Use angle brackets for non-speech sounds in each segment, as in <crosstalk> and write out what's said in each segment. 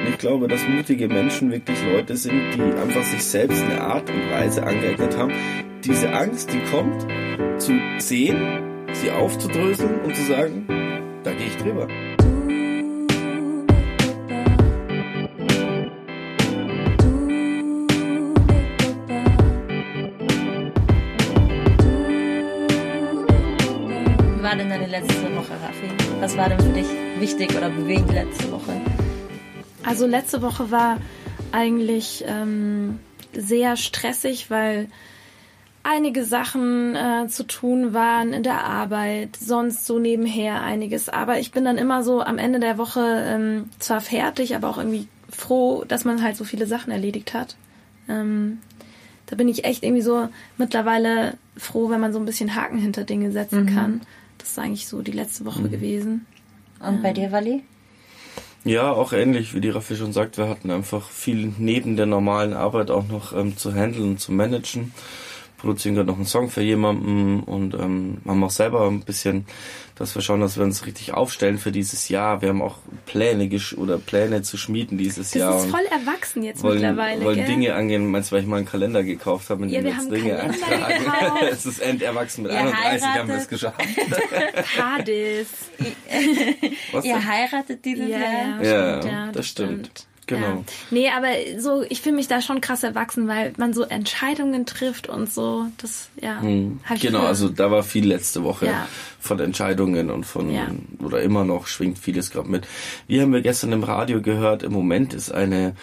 Und ich glaube, dass mutige Menschen wirklich Leute sind, die einfach sich selbst eine Art und Weise angeeignet haben, diese Angst, die kommt, zu sehen, sie aufzudröseln und zu sagen, da gehe ich drüber. Wie war denn deine letzte Woche, Raffi? Was war denn für dich wichtig oder bewegend letzte Woche? Also letzte Woche war eigentlich ähm, sehr stressig, weil einige Sachen äh, zu tun waren in der Arbeit, sonst so nebenher einiges. Aber ich bin dann immer so am Ende der Woche ähm, zwar fertig, aber auch irgendwie froh, dass man halt so viele Sachen erledigt hat. Ähm, da bin ich echt irgendwie so mittlerweile froh, wenn man so ein bisschen Haken hinter Dinge setzen Mhm. kann. Das ist eigentlich so die letzte Woche gewesen. Und bei dir, Wally? Ja, auch ähnlich, wie die Raffi schon sagt, wir hatten einfach viel neben der normalen Arbeit auch noch ähm, zu handeln und zu managen. Produzieren gerade noch einen Song für jemanden und ähm, haben auch selber ein bisschen, dass wir schauen, dass wir uns richtig aufstellen für dieses Jahr. Wir haben auch Pläne gesch oder Pläne zu schmieden dieses Das Jahr. ist und voll erwachsen jetzt wollen, mittlerweile, wollen gell? Dinge angehen. Meinst du, weil ich mal einen Kalender gekauft habe, in Ja, dem wir jetzt haben Dinge Kalender eintragen? <laughs> es ist enderwachsen mit Ihr 31 haben wir es heiratet. geschafft. <laughs> Hades. Ihr heiratet dieses Ja, Jahr? Ja, stimmt, ja, das stimmt. Genau. Ja. Nee, aber so, ich fühle mich da schon krass erwachsen, weil man so Entscheidungen trifft und so. Das, ja. ich Genau, also da war viel letzte Woche Ja. von Entscheidungen und von, Ja. oder immer noch schwingt vieles gerade mit. Wie haben wir gestern im Radio gehört, im Moment ist eine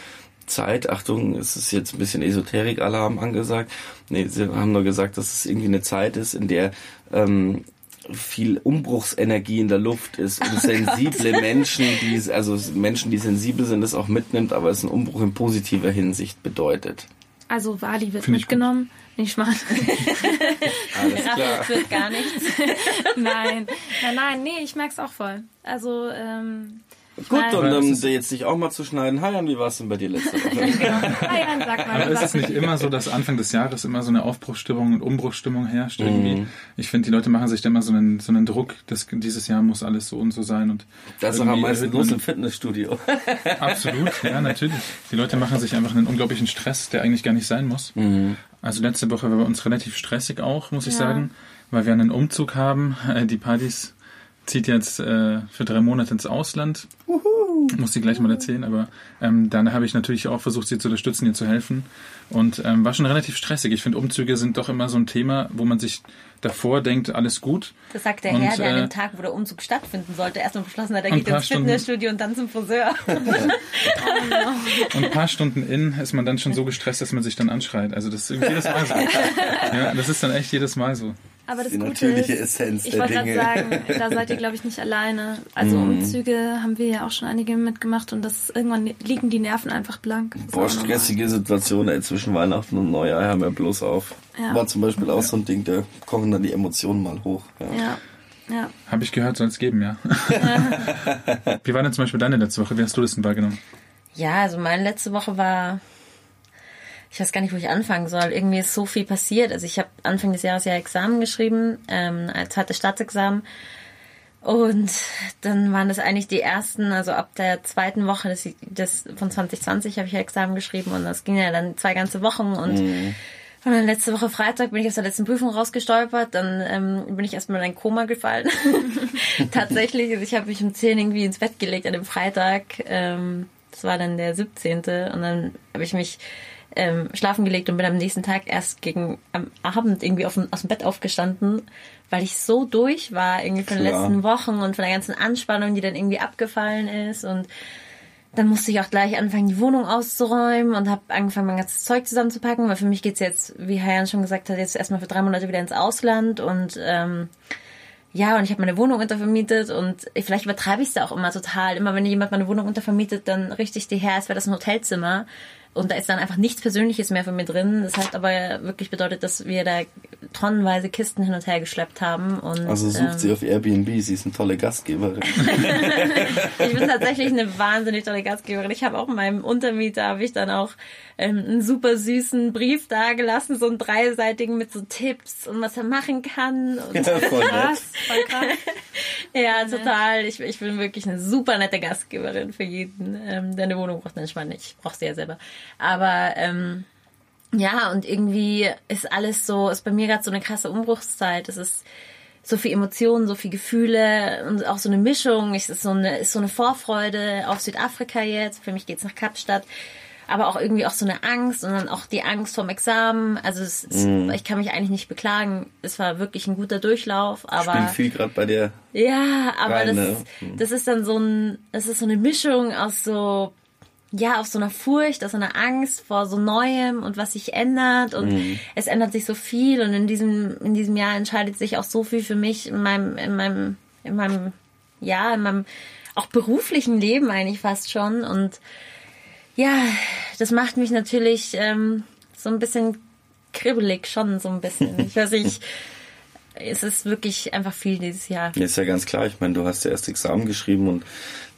Zeit, Achtung, es ist jetzt ein bisschen Esoterik-Alarm angesagt. Nee, sie haben nur gesagt, dass es irgendwie eine Zeit ist, in der ähm, viel Umbruchsenergie in der Luft ist und sensible Menschen, die also Menschen, die sensibel sind, das auch mitnimmt, aber es einen Umbruch in positiver Hinsicht bedeutet. Also Wali wird Find ich mitgenommen. Nicht mal. <laughs> Alles klar. Wird gar nichts. <laughs> nein. Nein, nein, nee, ich merk's auch voll. Also, ähm. Gut, Nein. und um ist- jetzt dich auch mal zu schneiden. Hajan, wie war es denn bei dir letzte Woche? <laughs> Nein, sag mal. Aber ist es nicht immer so, dass Anfang des Jahres immer so eine Aufbruchsstimmung und Umbruchsstimmung herrscht irgendwie? Ich finde, die Leute machen sich da immer so einen, so einen Druck, dass dieses Jahr muss alles so und so sein und Das ist auch am meisten los im Fitnessstudio. <laughs> Absolut, ja, natürlich. Die Leute machen sich einfach einen unglaublichen Stress, der eigentlich gar nicht sein muss. Also letzte Woche war bei uns relativ stressig auch, muss ich Ja. sagen, weil wir einen Umzug haben. Äh, Die Partys zieht jetzt äh, für drei Monate ins Ausland. Muss sie gleich mal erzählen, aber ähm, dann habe ich natürlich auch versucht, sie zu unterstützen, ihr zu helfen. Und ähm, war schon relativ stressig. Ich finde, Umzüge sind doch immer so ein Thema, wo man sich davor denkt, alles gut. Das sagt der Und, Herr, der an äh, dem Tag, wo der Umzug stattfinden sollte, erstmal beschlossen hat, er geht ins Fitnessstudio und dann zum Friseur. <laughs> Und ein paar Stunden in ist man dann schon so gestresst, dass man sich dann anschreit. Also das ist irgendwie jedes Mal so. <laughs> Ja, das ist dann echt jedes Mal so. Aber das Die Gute natürliche ist, Essenz ich der wollte gerade sagen, da <laughs> seid ihr, glaube ich, nicht alleine. Also Mhm. Umzüge haben wir ja auch schon einige mitgemacht und das irgendwann liegen die Nerven einfach blank. Boah, stressige Situation, ey, zwischen Weihnachten und Neujahr, hör mir bloß auf. Ja. War zum Beispiel auch so ein Ding, da kochen dann die Emotionen mal hoch. Ja. Ja, ja. Habe ich gehört, soll es geben, ja. <laughs> Wie war denn zum Beispiel deine letzte Woche? Wie hast du das denn wahrgenommen? Ja, also meine letzte Woche war, ich weiß gar nicht, wo ich anfangen soll. Irgendwie ist so viel passiert. Also ich habe Anfang des Jahres ja Examen geschrieben, ähm, als zweites Staatsexamen. Und dann waren das eigentlich die ersten, also ab der zweiten Woche des, des, von 2020 habe ich ja Examen geschrieben und das ging ja dann zwei ganze Wochen und und dann letzte Woche Freitag bin ich aus der letzten Prüfung rausgestolpert, dann ähm, bin ich erstmal in ein Koma gefallen. <laughs> <laughs> Tatsächlich, also ich habe mich um 10 irgendwie ins Bett gelegt an dem Freitag. Ähm, das war dann der 17. Und dann habe ich mich ähm, schlafen gelegt und bin am nächsten Tag erst gegen am Abend irgendwie dem- aus dem Bett aufgestanden, weil ich so durch war irgendwie von den Klar. letzten Wochen und von der ganzen Anspannung, die dann irgendwie abgefallen ist und dann musste ich auch gleich anfangen, die Wohnung auszuräumen und habe angefangen, mein ganzes Zeug zusammenzupacken, weil für mich geht's jetzt, wie Hayan schon gesagt hat, jetzt erstmal für drei Monate wieder ins Ausland und ähm, ja, und ich habe meine Wohnung untervermietet und ich, vielleicht übertreibe ich es auch immer total. Immer wenn jemand meine Wohnung untervermietet, dann richte ich die her, als wäre das ein Hotelzimmer. Und da ist dann einfach nichts Persönliches mehr für mir drin. Das hat aber wirklich bedeutet, dass wir da tonnenweise Kisten hin und her geschleppt haben. Und, also sucht ähm, sie auf Airbnb, sie ist eine tolle Gastgeberin. <laughs> ich bin tatsächlich eine wahnsinnig tolle Gastgeberin. Ich habe auch meinem Untermieter, habe ich dann auch ähm, einen super süßen Brief dagelassen, so einen dreiseitigen mit so Tipps und was er machen kann. Und ja, voll krass, voll krass. <laughs> ja, total. Ich, ich bin wirklich eine super nette Gastgeberin für jeden, ähm, der eine Wohnung braucht. Meine, ich brauche sie ja selber. Aber ähm, ja, und irgendwie ist alles so, ist bei mir gerade so eine krasse Umbruchszeit. Es ist so viel Emotionen, so viel Gefühle und auch so eine Mischung. Es ist so eine, ist so eine Vorfreude auf Südafrika jetzt. Für mich geht's nach Kapstadt aber auch irgendwie auch so eine Angst und dann auch die Angst vom Examen. Also es, es, mm. ich kann mich eigentlich nicht beklagen. Es war wirklich ein guter Durchlauf, aber Spielt viel gerade bei dir. Ja, aber rein, das, ne? mm. das ist dann so ein, das ist so eine Mischung aus so ja, aus so einer Furcht, aus so einer Angst vor so Neuem und was sich ändert und mm. es ändert sich so viel und in diesem in diesem Jahr entscheidet sich auch so viel für mich in meinem in meinem in meinem ja, in meinem auch beruflichen Leben eigentlich fast schon und ja, das macht mich natürlich ähm, so ein bisschen kribbelig, schon so ein bisschen. Ich weiß nicht, es ist wirklich einfach viel dieses Jahr. Ja, ist ja ganz klar. Ich meine, du hast ja erst Examen geschrieben und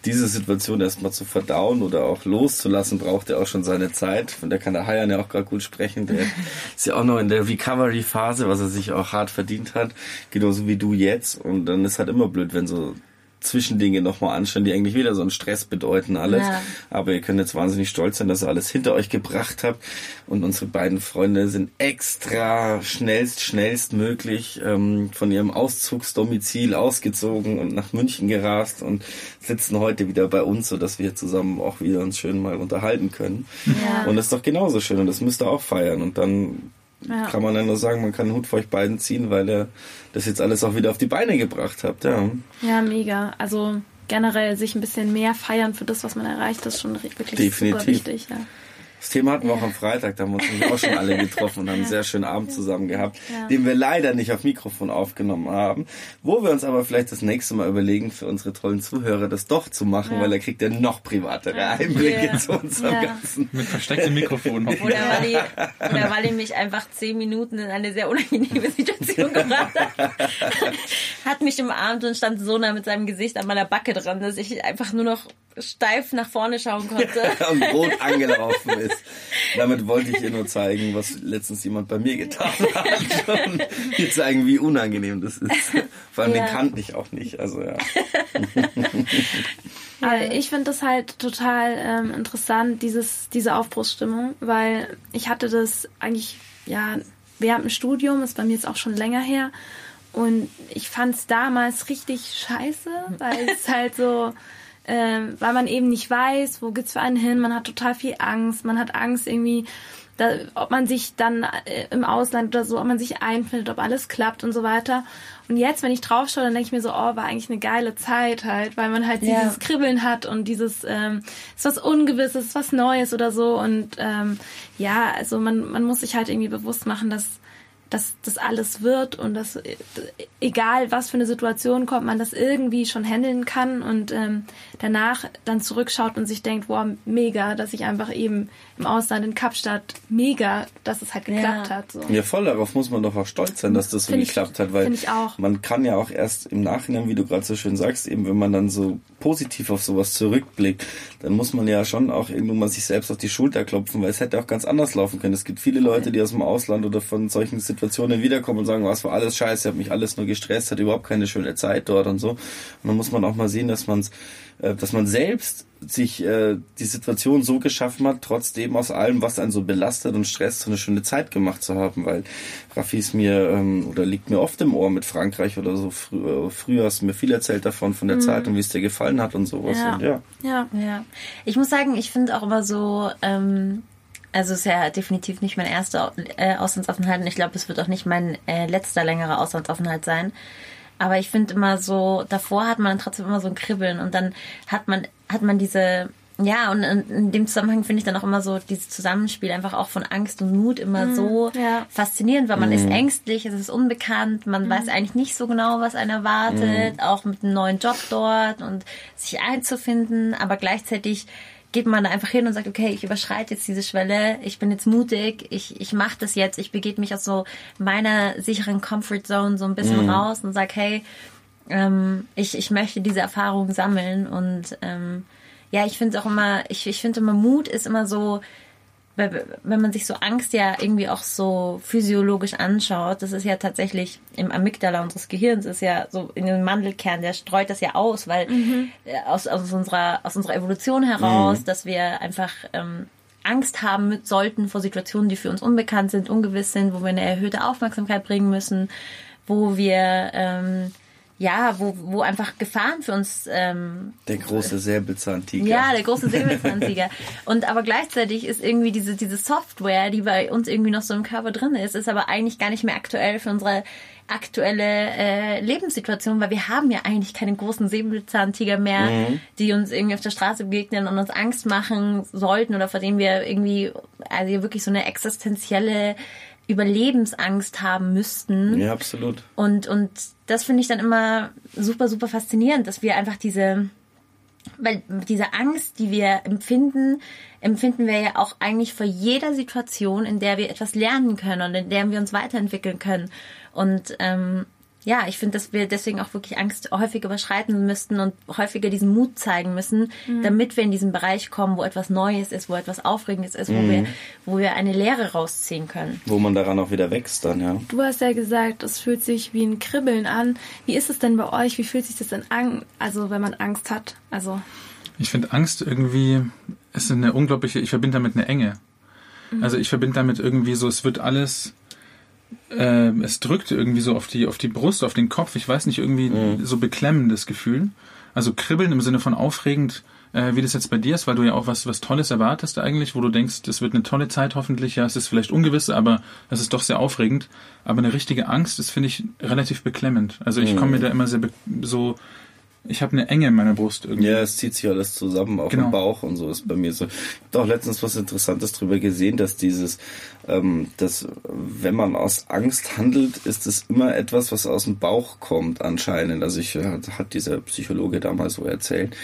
diese Situation erstmal zu verdauen oder auch loszulassen, braucht ja auch schon seine Zeit. Von der kann der Hayan ja auch gerade gut sprechen. Der <laughs> ist ja auch noch in der Recovery-Phase, was er sich auch hart verdient hat. Genauso wie du jetzt. Und dann ist halt immer blöd, wenn so Zwischendinge nochmal anstellen, die eigentlich wieder so einen Stress bedeuten alles. Ja. Aber ihr könnt jetzt wahnsinnig stolz sein, dass ihr alles hinter euch gebracht habt. Und unsere beiden Freunde sind extra schnellst, schnellstmöglich ähm, von ihrem Auszugsdomizil ausgezogen und nach München gerast und sitzen heute wieder bei uns, so dass wir zusammen auch wieder uns schön mal unterhalten können. Ja. Und das ist doch genauso schön und das müsst ihr auch feiern. Und dann ja. kann man dann nur sagen, man kann einen Hut vor euch beiden ziehen, weil ihr das jetzt alles auch wieder auf die Beine gebracht habt. Ja, ja mega. Also generell sich ein bisschen mehr feiern für das, was man erreicht, ist schon wirklich Definitiv. super wichtig. Ja. Das Thema hatten wir auch am Freitag, da haben wir uns auch schon alle getroffen und haben <laughs> einen sehr schönen Abend zusammen gehabt, den wir leider nicht auf Mikrofon aufgenommen haben, wo wir uns aber vielleicht das nächste Mal überlegen, für unsere tollen Zuhörer das doch zu machen, ja. weil er kriegt ja noch privatere Einblicke zu unserem ja. Ganzen. Mit verstecktem Mikrofon. <laughs> Oder weil, ich, oder weil ich mich einfach zehn Minuten in eine sehr unangenehme <laughs> Situation gebracht habe. Hat mich umarmt und stand so nah mit seinem Gesicht an meiner Backe dran, dass ich einfach nur noch steif nach vorne schauen konnte. und rot angelaufen ist. Damit wollte ich ihr nur zeigen, was letztens jemand bei mir getan hat. <laughs> Und ihr zeigen, wie unangenehm das ist. Vor allem ja. den kannte ich auch nicht. Also ja. <laughs> Aber ich finde das halt total ähm, interessant, dieses, diese Aufbruchsstimmung, weil ich hatte das eigentlich, ja, während dem Studium, ist bei mir jetzt auch schon länger her. Und ich fand es damals richtig scheiße, weil es halt so, äh, weil man eben nicht weiß, wo geht's für einen hin. Man hat total viel Angst. Man hat Angst irgendwie, da, ob man sich dann äh, im Ausland oder so, ob man sich einfindet, ob alles klappt und so weiter. Und jetzt, wenn ich drauf schaue, dann denke ich mir so, oh, war eigentlich eine geile Zeit halt, weil man halt ja. dieses Kribbeln hat und dieses ähm, ist was Ungewisses, ist was Neues oder so. Und ähm, ja, also man, man muss sich halt irgendwie bewusst machen, dass dass das alles wird und dass egal was für eine Situation kommt, man das irgendwie schon handeln kann und ähm, danach dann zurückschaut und sich denkt, wow, mega, dass ich einfach eben im Ausland in Kapstadt, mega, dass es halt geklappt ja. hat. So. Ja, voll, darauf muss man doch auch stolz sein, dass das so find geklappt ich, hat, weil man kann ja auch erst im Nachhinein, wie du gerade so schön sagst, eben wenn man dann so positiv auf sowas zurückblickt, dann muss man ja schon auch irgendwann mal sich selbst auf die Schulter klopfen, weil es hätte auch ganz anders laufen können. Es gibt viele Leute, die aus dem Ausland oder von solchen Situationen wiederkommen und sagen, was war alles scheiße, hat mich alles nur gestresst, hat überhaupt keine schöne Zeit dort und so. Und dann muss man auch mal sehen, dass man äh, dass man selbst sich äh, die Situation so geschaffen hat, trotzdem aus allem, was einen so belastet und stresst, so eine schöne Zeit gemacht zu haben, weil Raffi ist mir ähm, oder liegt mir oft im Ohr mit Frankreich oder so. Frü äh, früher hast du mir viel erzählt davon, von der mhm. Zeit und wie es dir gefallen hat und sowas. Ja. Und ja. ja. ja. Ich muss sagen, ich finde auch immer so, ähm, also es ist ja definitiv nicht mein erster äh, Auslandsaufenthalt und ich glaube, es wird auch nicht mein äh, letzter längerer Auslandsaufenthalt sein. Aber ich finde immer so, davor hat man trotzdem immer so ein Kribbeln und dann hat man, hat man diese, ja, und in dem Zusammenhang finde ich dann auch immer so dieses Zusammenspiel einfach auch von Angst und Mut immer mhm, so ja. faszinierend, weil man mhm. ist ängstlich, es ist unbekannt, man mhm. weiß eigentlich nicht so genau, was einen erwartet, mhm. auch mit einem neuen Job dort und sich einzufinden, aber gleichzeitig geht man da einfach hin und sagt, okay, ich überschreite jetzt diese Schwelle, ich bin jetzt mutig, ich, ich mache das jetzt, ich begebe mich aus so meiner sicheren Comfort Zone so ein bisschen mhm. raus und sag, hey, ähm, ich, ich möchte diese Erfahrung sammeln und ähm, ja, ich finde auch immer, ich, ich finde immer Mut ist immer so, wenn man sich so Angst ja irgendwie auch so physiologisch anschaut, das ist ja tatsächlich im Amygdala unseres Gehirns, ist ja so in dem Mandelkern, der streut das ja aus, weil mhm. aus, aus, unserer, aus unserer Evolution heraus, mhm. dass wir einfach ähm, Angst haben sollten vor Situationen, die für uns unbekannt sind, ungewiss sind, wo wir eine erhöhte Aufmerksamkeit bringen müssen, wo wir ähm, ja, wo, wo einfach Gefahren für uns. Ähm, der große Säbelzahntiger. Ja, der große Säbelzahntiger. und aber gleichzeitig ist irgendwie diese, diese Software, die bei uns irgendwie noch so im Körper drin ist, ist aber eigentlich gar nicht mehr aktuell für unsere aktuelle äh, Lebenssituation, weil wir haben ja eigentlich keine großen Säbelzahntiger mehr, mhm. die uns irgendwie auf der Straße begegnen und uns Angst machen sollten oder vor denen wir irgendwie also wirklich so eine existenzielle Überlebensangst haben müssten. Ja, absolut. Und, und das finde ich dann immer super, super faszinierend, dass wir einfach diese, weil diese Angst, die wir empfinden, empfinden wir ja auch eigentlich vor jeder Situation, in der wir etwas lernen können und in der wir uns weiterentwickeln können. Und ähm, ja, ich finde, dass wir deswegen auch wirklich Angst häufig überschreiten müssten und häufiger diesen Mut zeigen müssen, mhm. damit wir in diesen Bereich kommen, wo etwas Neues ist, wo etwas Aufregendes ist, wo mhm. wir, wo wir eine Lehre rausziehen können. Wo man daran auch wieder wächst dann, ja. Du hast ja gesagt, es fühlt sich wie ein Kribbeln an. Wie ist es denn bei euch? Wie fühlt sich das denn an, also wenn man Angst hat? Also. Ich finde Angst irgendwie ist eine unglaubliche, ich verbinde damit eine Enge. Mhm. Also ich verbinde damit irgendwie so, es wird alles äh, es drückt irgendwie so auf die, auf die Brust, auf den Kopf. Ich weiß nicht, irgendwie mhm. so beklemmendes Gefühl. Also kribbeln im Sinne von aufregend, äh, wie das jetzt bei dir ist, weil du ja auch was, was Tolles erwartest eigentlich, wo du denkst, es wird eine tolle Zeit hoffentlich. Ja, es ist vielleicht ungewiss, aber es ist doch sehr aufregend. Aber eine richtige Angst, das finde ich relativ beklemmend. Also ich mhm. komme mir da immer sehr so ich habe eine Enge in meiner Brust irgendwie. Ja, es zieht sich alles zusammen, auch genau. im Bauch und so ist bei mir so. Ich habe auch letztens was Interessantes drüber gesehen, dass dieses, ähm, dass wenn man aus Angst handelt, ist es immer etwas, was aus dem Bauch kommt anscheinend. Also ich hat, hat dieser Psychologe damals so erzählt.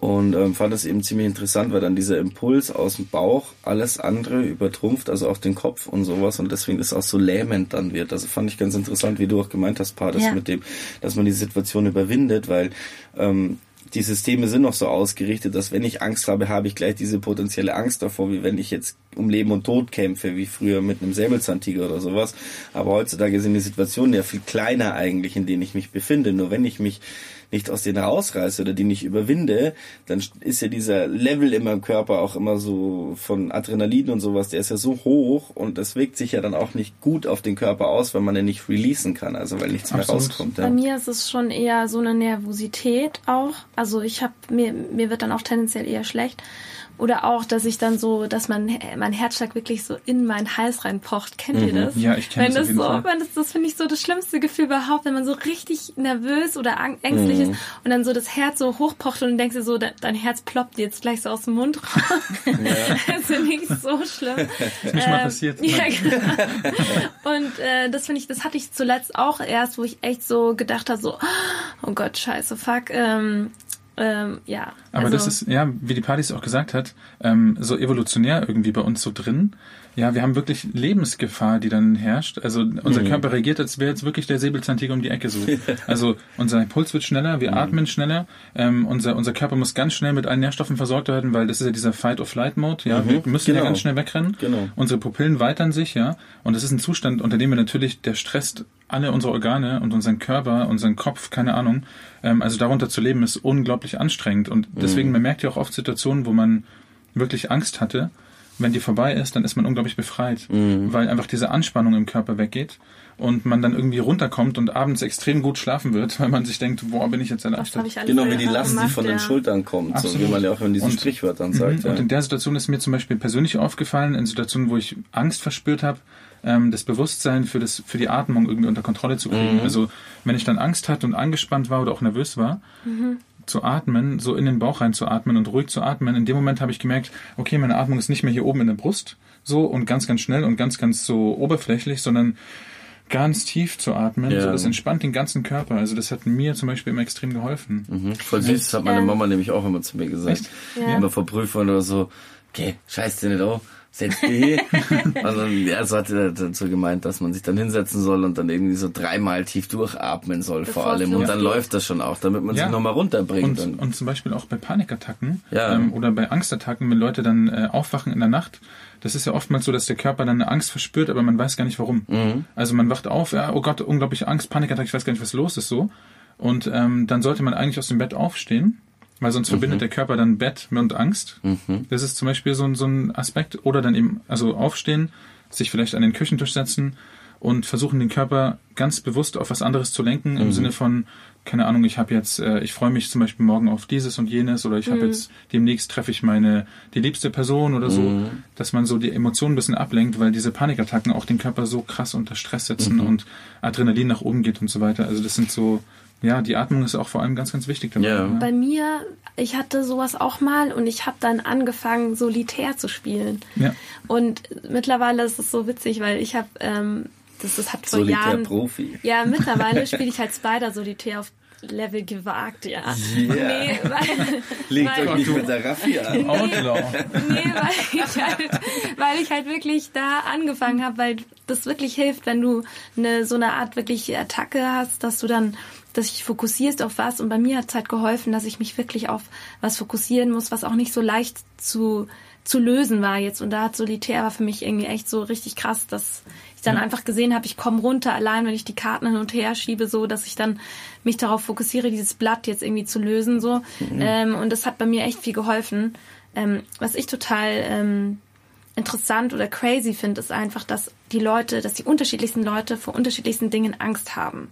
Und ähm, fand das eben ziemlich interessant, weil dann dieser Impuls aus dem Bauch alles andere übertrumpft, also auch den Kopf und sowas. Und deswegen ist auch so lähmend dann wird. Also fand ich ganz interessant, wie du auch gemeint hast, Pa, das ja. mit dem, dass man die Situation überwindet, weil ähm, die Systeme sind noch so ausgerichtet, dass wenn ich Angst habe, habe ich gleich diese potenzielle Angst davor, wie wenn ich jetzt um Leben und Tod kämpfe, wie früher mit einem Säbelzahntiger oder sowas. Aber heutzutage sind die Situationen ja viel kleiner eigentlich, in denen ich mich befinde. Nur wenn ich mich nicht aus denen rausreiße oder die nicht überwinde, dann ist ja dieser Level in meinem Körper auch immer so von Adrenalin und sowas, der ist ja so hoch und das wirkt sich ja dann auch nicht gut auf den Körper aus, wenn man den nicht releasen kann, also weil nichts Absolut. mehr rauskommt. Ja. Bei mir ist es schon eher so eine Nervosität auch. Also ich habe mir mir wird dann auch tendenziell eher schlecht. Oder auch, dass ich dann so, dass mein, mein Herzschlag wirklich so in meinen Hals reinpocht. Kennt mhm. ihr das? Ja, ich kenne das. Auf so, Fall. das, das finde ich so das schlimmste Gefühl überhaupt, wenn man so richtig nervös oder ängstlich mhm. ist und dann so das Herz so hochpocht und denkst dir so, dein Herz ploppt jetzt gleich so aus dem Mund raus. Ja. <laughs> das finde ich so schlimm. Das <laughs> ist mir schon mal ähm, passiert. <laughs> Ja, genau. Und äh, das finde ich, das hatte ich zuletzt auch erst, wo ich echt so gedacht habe, so, oh Gott, scheiße, fuck. Ähm, ähm, ja. Aber also, das ist, ja, wie die Partys auch gesagt hat, ähm, so evolutionär irgendwie bei uns so drin. Ja, wir haben wirklich Lebensgefahr, die dann herrscht. Also unser mhm. Körper reagiert, als wäre jetzt wirklich der Säbelzahntiger um die Ecke so. <laughs> also unser Puls wird schneller, wir mhm. atmen schneller. Ähm, unser, unser Körper muss ganz schnell mit allen Nährstoffen versorgt werden, weil das ist ja dieser Fight-or-Flight-Mode. Ja, mhm. wir müssen genau. ja ganz schnell wegrennen. Genau. Unsere Pupillen weitern sich, ja. Und das ist ein Zustand, unter dem wir natürlich, der stresst alle unsere Organe und unseren Körper, unseren Kopf, keine Ahnung. Ähm, also darunter zu leben ist unglaublich anstrengend. Und deswegen, mhm. man merkt ja auch oft Situationen, wo man wirklich Angst hatte wenn die vorbei ist, dann ist man unglaublich befreit, mhm. weil einfach diese Anspannung im Körper weggeht und man dann irgendwie runterkommt und abends extrem gut schlafen wird, <laughs> weil man sich denkt, boah, bin ich jetzt erleichtert. Genau, wie die Last, die von ja. den Schultern kommt, so wie man ja auch in diesen und, Sprichwörtern sagt. Ja. Und in der Situation ist mir zum Beispiel persönlich aufgefallen, in Situationen, wo ich Angst verspürt habe, ähm, das Bewusstsein für, das, für die Atmung irgendwie unter Kontrolle zu kriegen. Mhm. Also wenn ich dann Angst hatte und angespannt war oder auch nervös war, mhm zu atmen, so in den Bauch rein zu atmen und ruhig zu atmen. In dem Moment habe ich gemerkt, okay, meine Atmung ist nicht mehr hier oben in der Brust so und ganz, ganz schnell und ganz, ganz so oberflächlich, sondern ganz tief zu atmen. Ja. So, das entspannt den ganzen Körper. Also das hat mir zum Beispiel immer extrem geholfen. Mhm. Voll süß, das hat meine Ja. Mama nämlich auch immer zu mir gesagt. Echt? Ja. Immer vor Prüfungen oder so, okay, scheiß dir nicht auf, setz dich hin. Und dann, ja, so hat er dazu gemeint, dass man sich dann hinsetzen soll und dann irgendwie so dreimal tief durchatmen soll vor Bevor es allem. Und dann läuft das schon auch, damit man Ja. sich nochmal runterbringt. Und, Und, und zum Beispiel auch bei Panikattacken Ja. ähm, oder bei Angstattacken, wenn Leute dann äh, aufwachen in der Nacht, das ist ja oftmals so, dass der Körper dann eine Angst verspürt, aber man weiß gar nicht warum. Mhm. Also man wacht auf, ja, oh Gott, unglaubliche Angst, Panikattacke, ich weiß gar nicht, was los ist so. Und ähm, dann sollte man eigentlich aus dem Bett aufstehen, weil sonst verbindet der Körper dann Bett und Angst. Das ist zum Beispiel so, ein- so ein Aspekt. Oder dann eben, also aufstehen, sich vielleicht an den Küchentisch setzen und versuchen, den Körper ganz bewusst auf was anderes zu lenken, im Sinne von, keine Ahnung, ich habe jetzt, äh, ich freue mich zum Beispiel morgen auf dieses und jenes oder ich habe jetzt demnächst treffe ich meine die liebste Person oder so, dass man so die Emotionen ein bisschen ablenkt, weil diese Panikattacken auch den Körper so krass unter Stress setzen und Adrenalin nach oben geht und so weiter. Also das sind so, ja, die Atmung ist auch vor allem ganz, ganz wichtig dabei. Ja. Bei mir, ich hatte sowas auch mal und ich habe dann angefangen, Solitär zu spielen. Ja. Und mittlerweile ist es so witzig, weil ich habe, ähm, das, das hat vor Solitär Jahren. Profi. Ja, <laughs> mittlerweile spiele ich halt Spider Solitär auf Level gewagt, ja. Ja. Nee, weil, Legt weil, euch nicht mit der Raffi an. Outlaw. nee, weil ich halt, weil ich halt wirklich da angefangen habe, weil das wirklich hilft, wenn du eine so eine Art wirklich Attacke hast, dass du dann dass dich fokussierst auf was. Und bei mir hat es halt geholfen, dass ich mich wirklich auf was fokussieren muss, was auch nicht so leicht zu zu lösen war jetzt. Und da hat Solitär war für mich irgendwie echt so richtig krass, dass ich dann einfach gesehen habe, ich komme runter allein, wenn ich die Karten hin und her schiebe, so dass ich dann mich darauf fokussiere, dieses Blatt jetzt irgendwie zu lösen so. Ähm, und das hat bei mir echt viel geholfen. Ähm, was ich total ähm, interessant oder crazy finde, ist einfach, dass die Leute, dass die unterschiedlichsten Leute vor unterschiedlichsten Dingen Angst haben.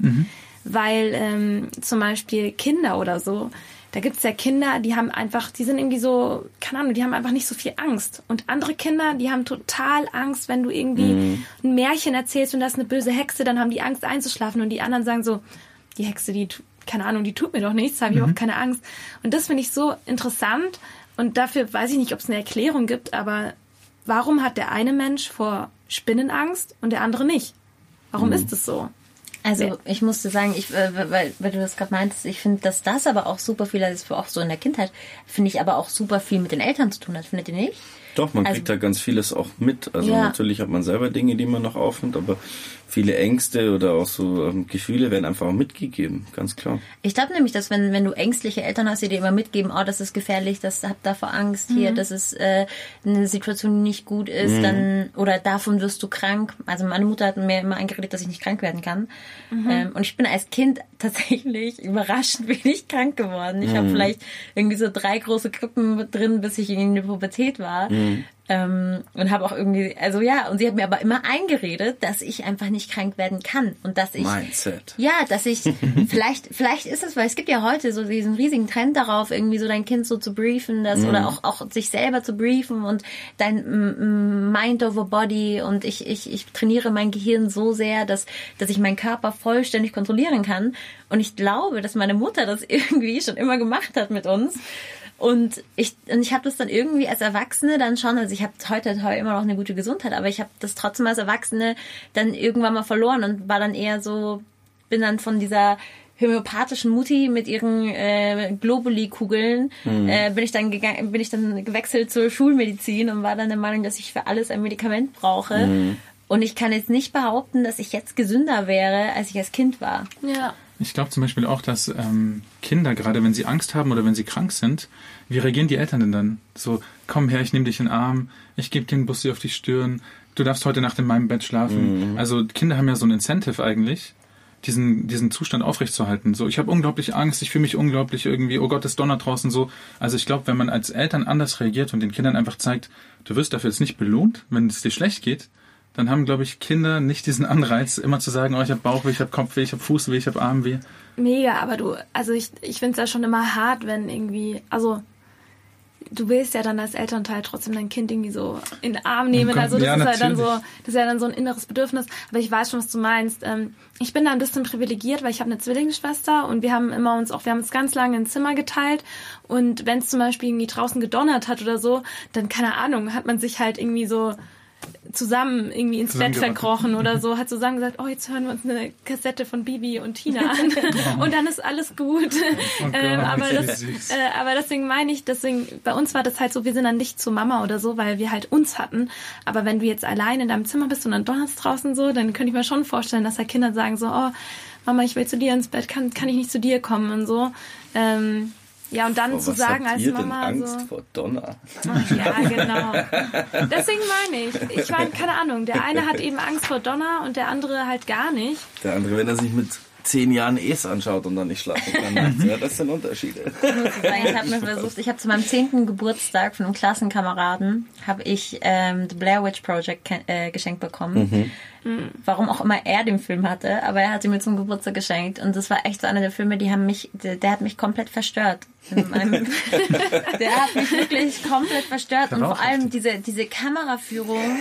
Weil ähm, zum Beispiel Kinder oder so, da gibt's ja Kinder, die haben einfach, die sind irgendwie so, keine Ahnung, die haben einfach nicht so viel Angst. Und andere Kinder, die haben total Angst, wenn du irgendwie ein Märchen erzählst und da ist eine böse Hexe, dann haben die Angst einzuschlafen und die anderen sagen so, die Hexe, die, keine Ahnung, die tut mir doch nichts, habe ich überhaupt keine Angst. Und das finde ich so interessant und dafür weiß ich nicht, ob es eine Erklärung gibt, aber warum hat der eine Mensch vor Spinnen Angst und der andere nicht? Warum ist es so? Also ich musste sagen, ich, äh, weil, weil du das gerade meintest, ich finde, dass das aber auch super viel, ist auch so in der Kindheit, finde ich aber auch super viel mit den Eltern zu tun hat, findet ihr nicht? Doch, man Also- kriegt da ganz vieles auch mit. Also Ja. natürlich hat man selber Dinge, die man noch aufnimmt, aber viele Ängste oder auch so ähm, Gefühle werden einfach auch mitgegeben, ganz klar. Ich glaube nämlich, dass wenn, wenn du ängstliche Eltern hast, die dir immer mitgeben, oh, das ist gefährlich, das habt davor Angst hier, das ist äh, eine Situation, die nicht gut ist, dann oder davon wirst du krank. Also meine Mutter hat mir immer eingeredet, dass ich nicht krank werden kann. Ähm, und ich bin als Kind tatsächlich <laughs> überraschend wenig krank geworden. Ich habe vielleicht irgendwie so drei große Krippen drin, bis ich in die Pubertät war. Ähm, und habe auch irgendwie, also ja, und sie hat mir aber immer eingeredet, dass ich einfach nicht krank werden kann und dass ich Mindset. ja, dass ich <laughs> vielleicht vielleicht ist es, weil es gibt ja heute so diesen riesigen Trend darauf, irgendwie so dein Kind so zu briefen, das oder auch auch sich selber zu briefen und dein Mind over Body und ich ich ich trainiere mein Gehirn so sehr, dass dass ich meinen Körper vollständig kontrollieren kann und ich glaube, dass meine Mutter das <laughs> irgendwie schon immer gemacht hat mit uns. Und ich, und ich habe das dann irgendwie als Erwachsene dann schon, also ich habe heute, heute immer noch eine gute Gesundheit, aber ich habe das trotzdem als Erwachsene dann irgendwann mal verloren und war dann eher so, bin dann von dieser homöopathischen Mutti mit ihren äh, Globuli-Kugeln äh, bin ich dann gegangen, bin ich dann gewechselt zur Schulmedizin und war dann der Meinung, dass ich für alles ein Medikament brauche. Und ich kann jetzt nicht behaupten, dass ich jetzt gesünder wäre, als ich als Kind war. Ja. Ich glaube zum Beispiel auch, dass ähm, Kinder, gerade wenn sie Angst haben oder wenn sie krank sind, wie reagieren die Eltern denn dann? So, komm her, ich nehme dich in den Arm, ich gebe dir einen Bussi auf die Stirn, du darfst heute Nacht in meinem Bett schlafen. Also Kinder haben ja so ein Incentive eigentlich, diesen, diesen Zustand aufrechtzuerhalten. So, ich habe unglaublich Angst, ich fühle mich unglaublich irgendwie, oh Gott, es donnert draußen so. Also ich glaube, wenn man als Eltern anders reagiert und den Kindern einfach zeigt, du wirst dafür jetzt nicht belohnt, wenn es dir schlecht geht, dann haben, glaube ich, Kinder nicht diesen Anreiz, immer zu sagen, oh, ich habe Bauchweh, ich habe Kopfweh, ich habe Fußweh, ich habe Armweh. Mega, aber du, also ich, ich finde es ja schon immer hart, wenn irgendwie, also du willst ja dann als Elternteil trotzdem dein Kind irgendwie so in den Arm nehmen. Komm, Also das ja, ist halt dann so, das ist ja dann so ein inneres Bedürfnis. Aber ich weiß schon, was du meinst. Ähm, ich bin da ein bisschen privilegiert, weil ich habe eine Zwillingsschwester und wir haben immer uns auch, wir haben uns ganz lange ein Zimmer geteilt. Und wenn es zum Beispiel irgendwie draußen gedonnert hat oder so, dann keine Ahnung, hat man sich halt irgendwie so zusammen irgendwie ins Bett verkrochen oder <laughs> so, hat zusammen gesagt, oh, jetzt hören wir uns eine Kassette von Bibi und Tina an <laughs> und dann ist alles gut. ähm, aber, das, äh, aber deswegen meine ich, deswegen, bei uns war das halt so, wir sind dann nicht zu Mama oder so, weil wir halt uns hatten. Aber wenn du jetzt allein in deinem Zimmer bist und dann donnerst draußen so, dann könnte ich mir schon vorstellen, dass da Kinder sagen so, oh, Mama, ich will zu dir ins Bett, kann, kann ich nicht zu dir kommen und so. Ähm, ja, und dann Oh, zu sagen als ihr Mama denn Angst so. vor Donner? Ja, genau. <laughs> Deswegen meine ich. Ich meine, keine Ahnung. Der eine hat eben Angst vor Donner und der andere halt gar nicht. Der andere, wenn er sich mit zehn Jahren Es anschaut und dann nicht schlafen kann. nachts. <laughs> ja, das sind Unterschiede. Ich ich habe mir versucht, ich habe zu meinem zehnten Geburtstag von einem Klassenkameraden habe ich ähm, The Blair Witch Project äh, geschenkt bekommen. Warum auch immer er den Film hatte, aber er hat ihn mir zum Geburtstag geschenkt und das war echt so einer der Filme, die haben mich, der, der hat mich komplett verstört. <laughs> <laughs> Der hat mich wirklich komplett verstört und vor allem heftig. diese diese Kameraführung.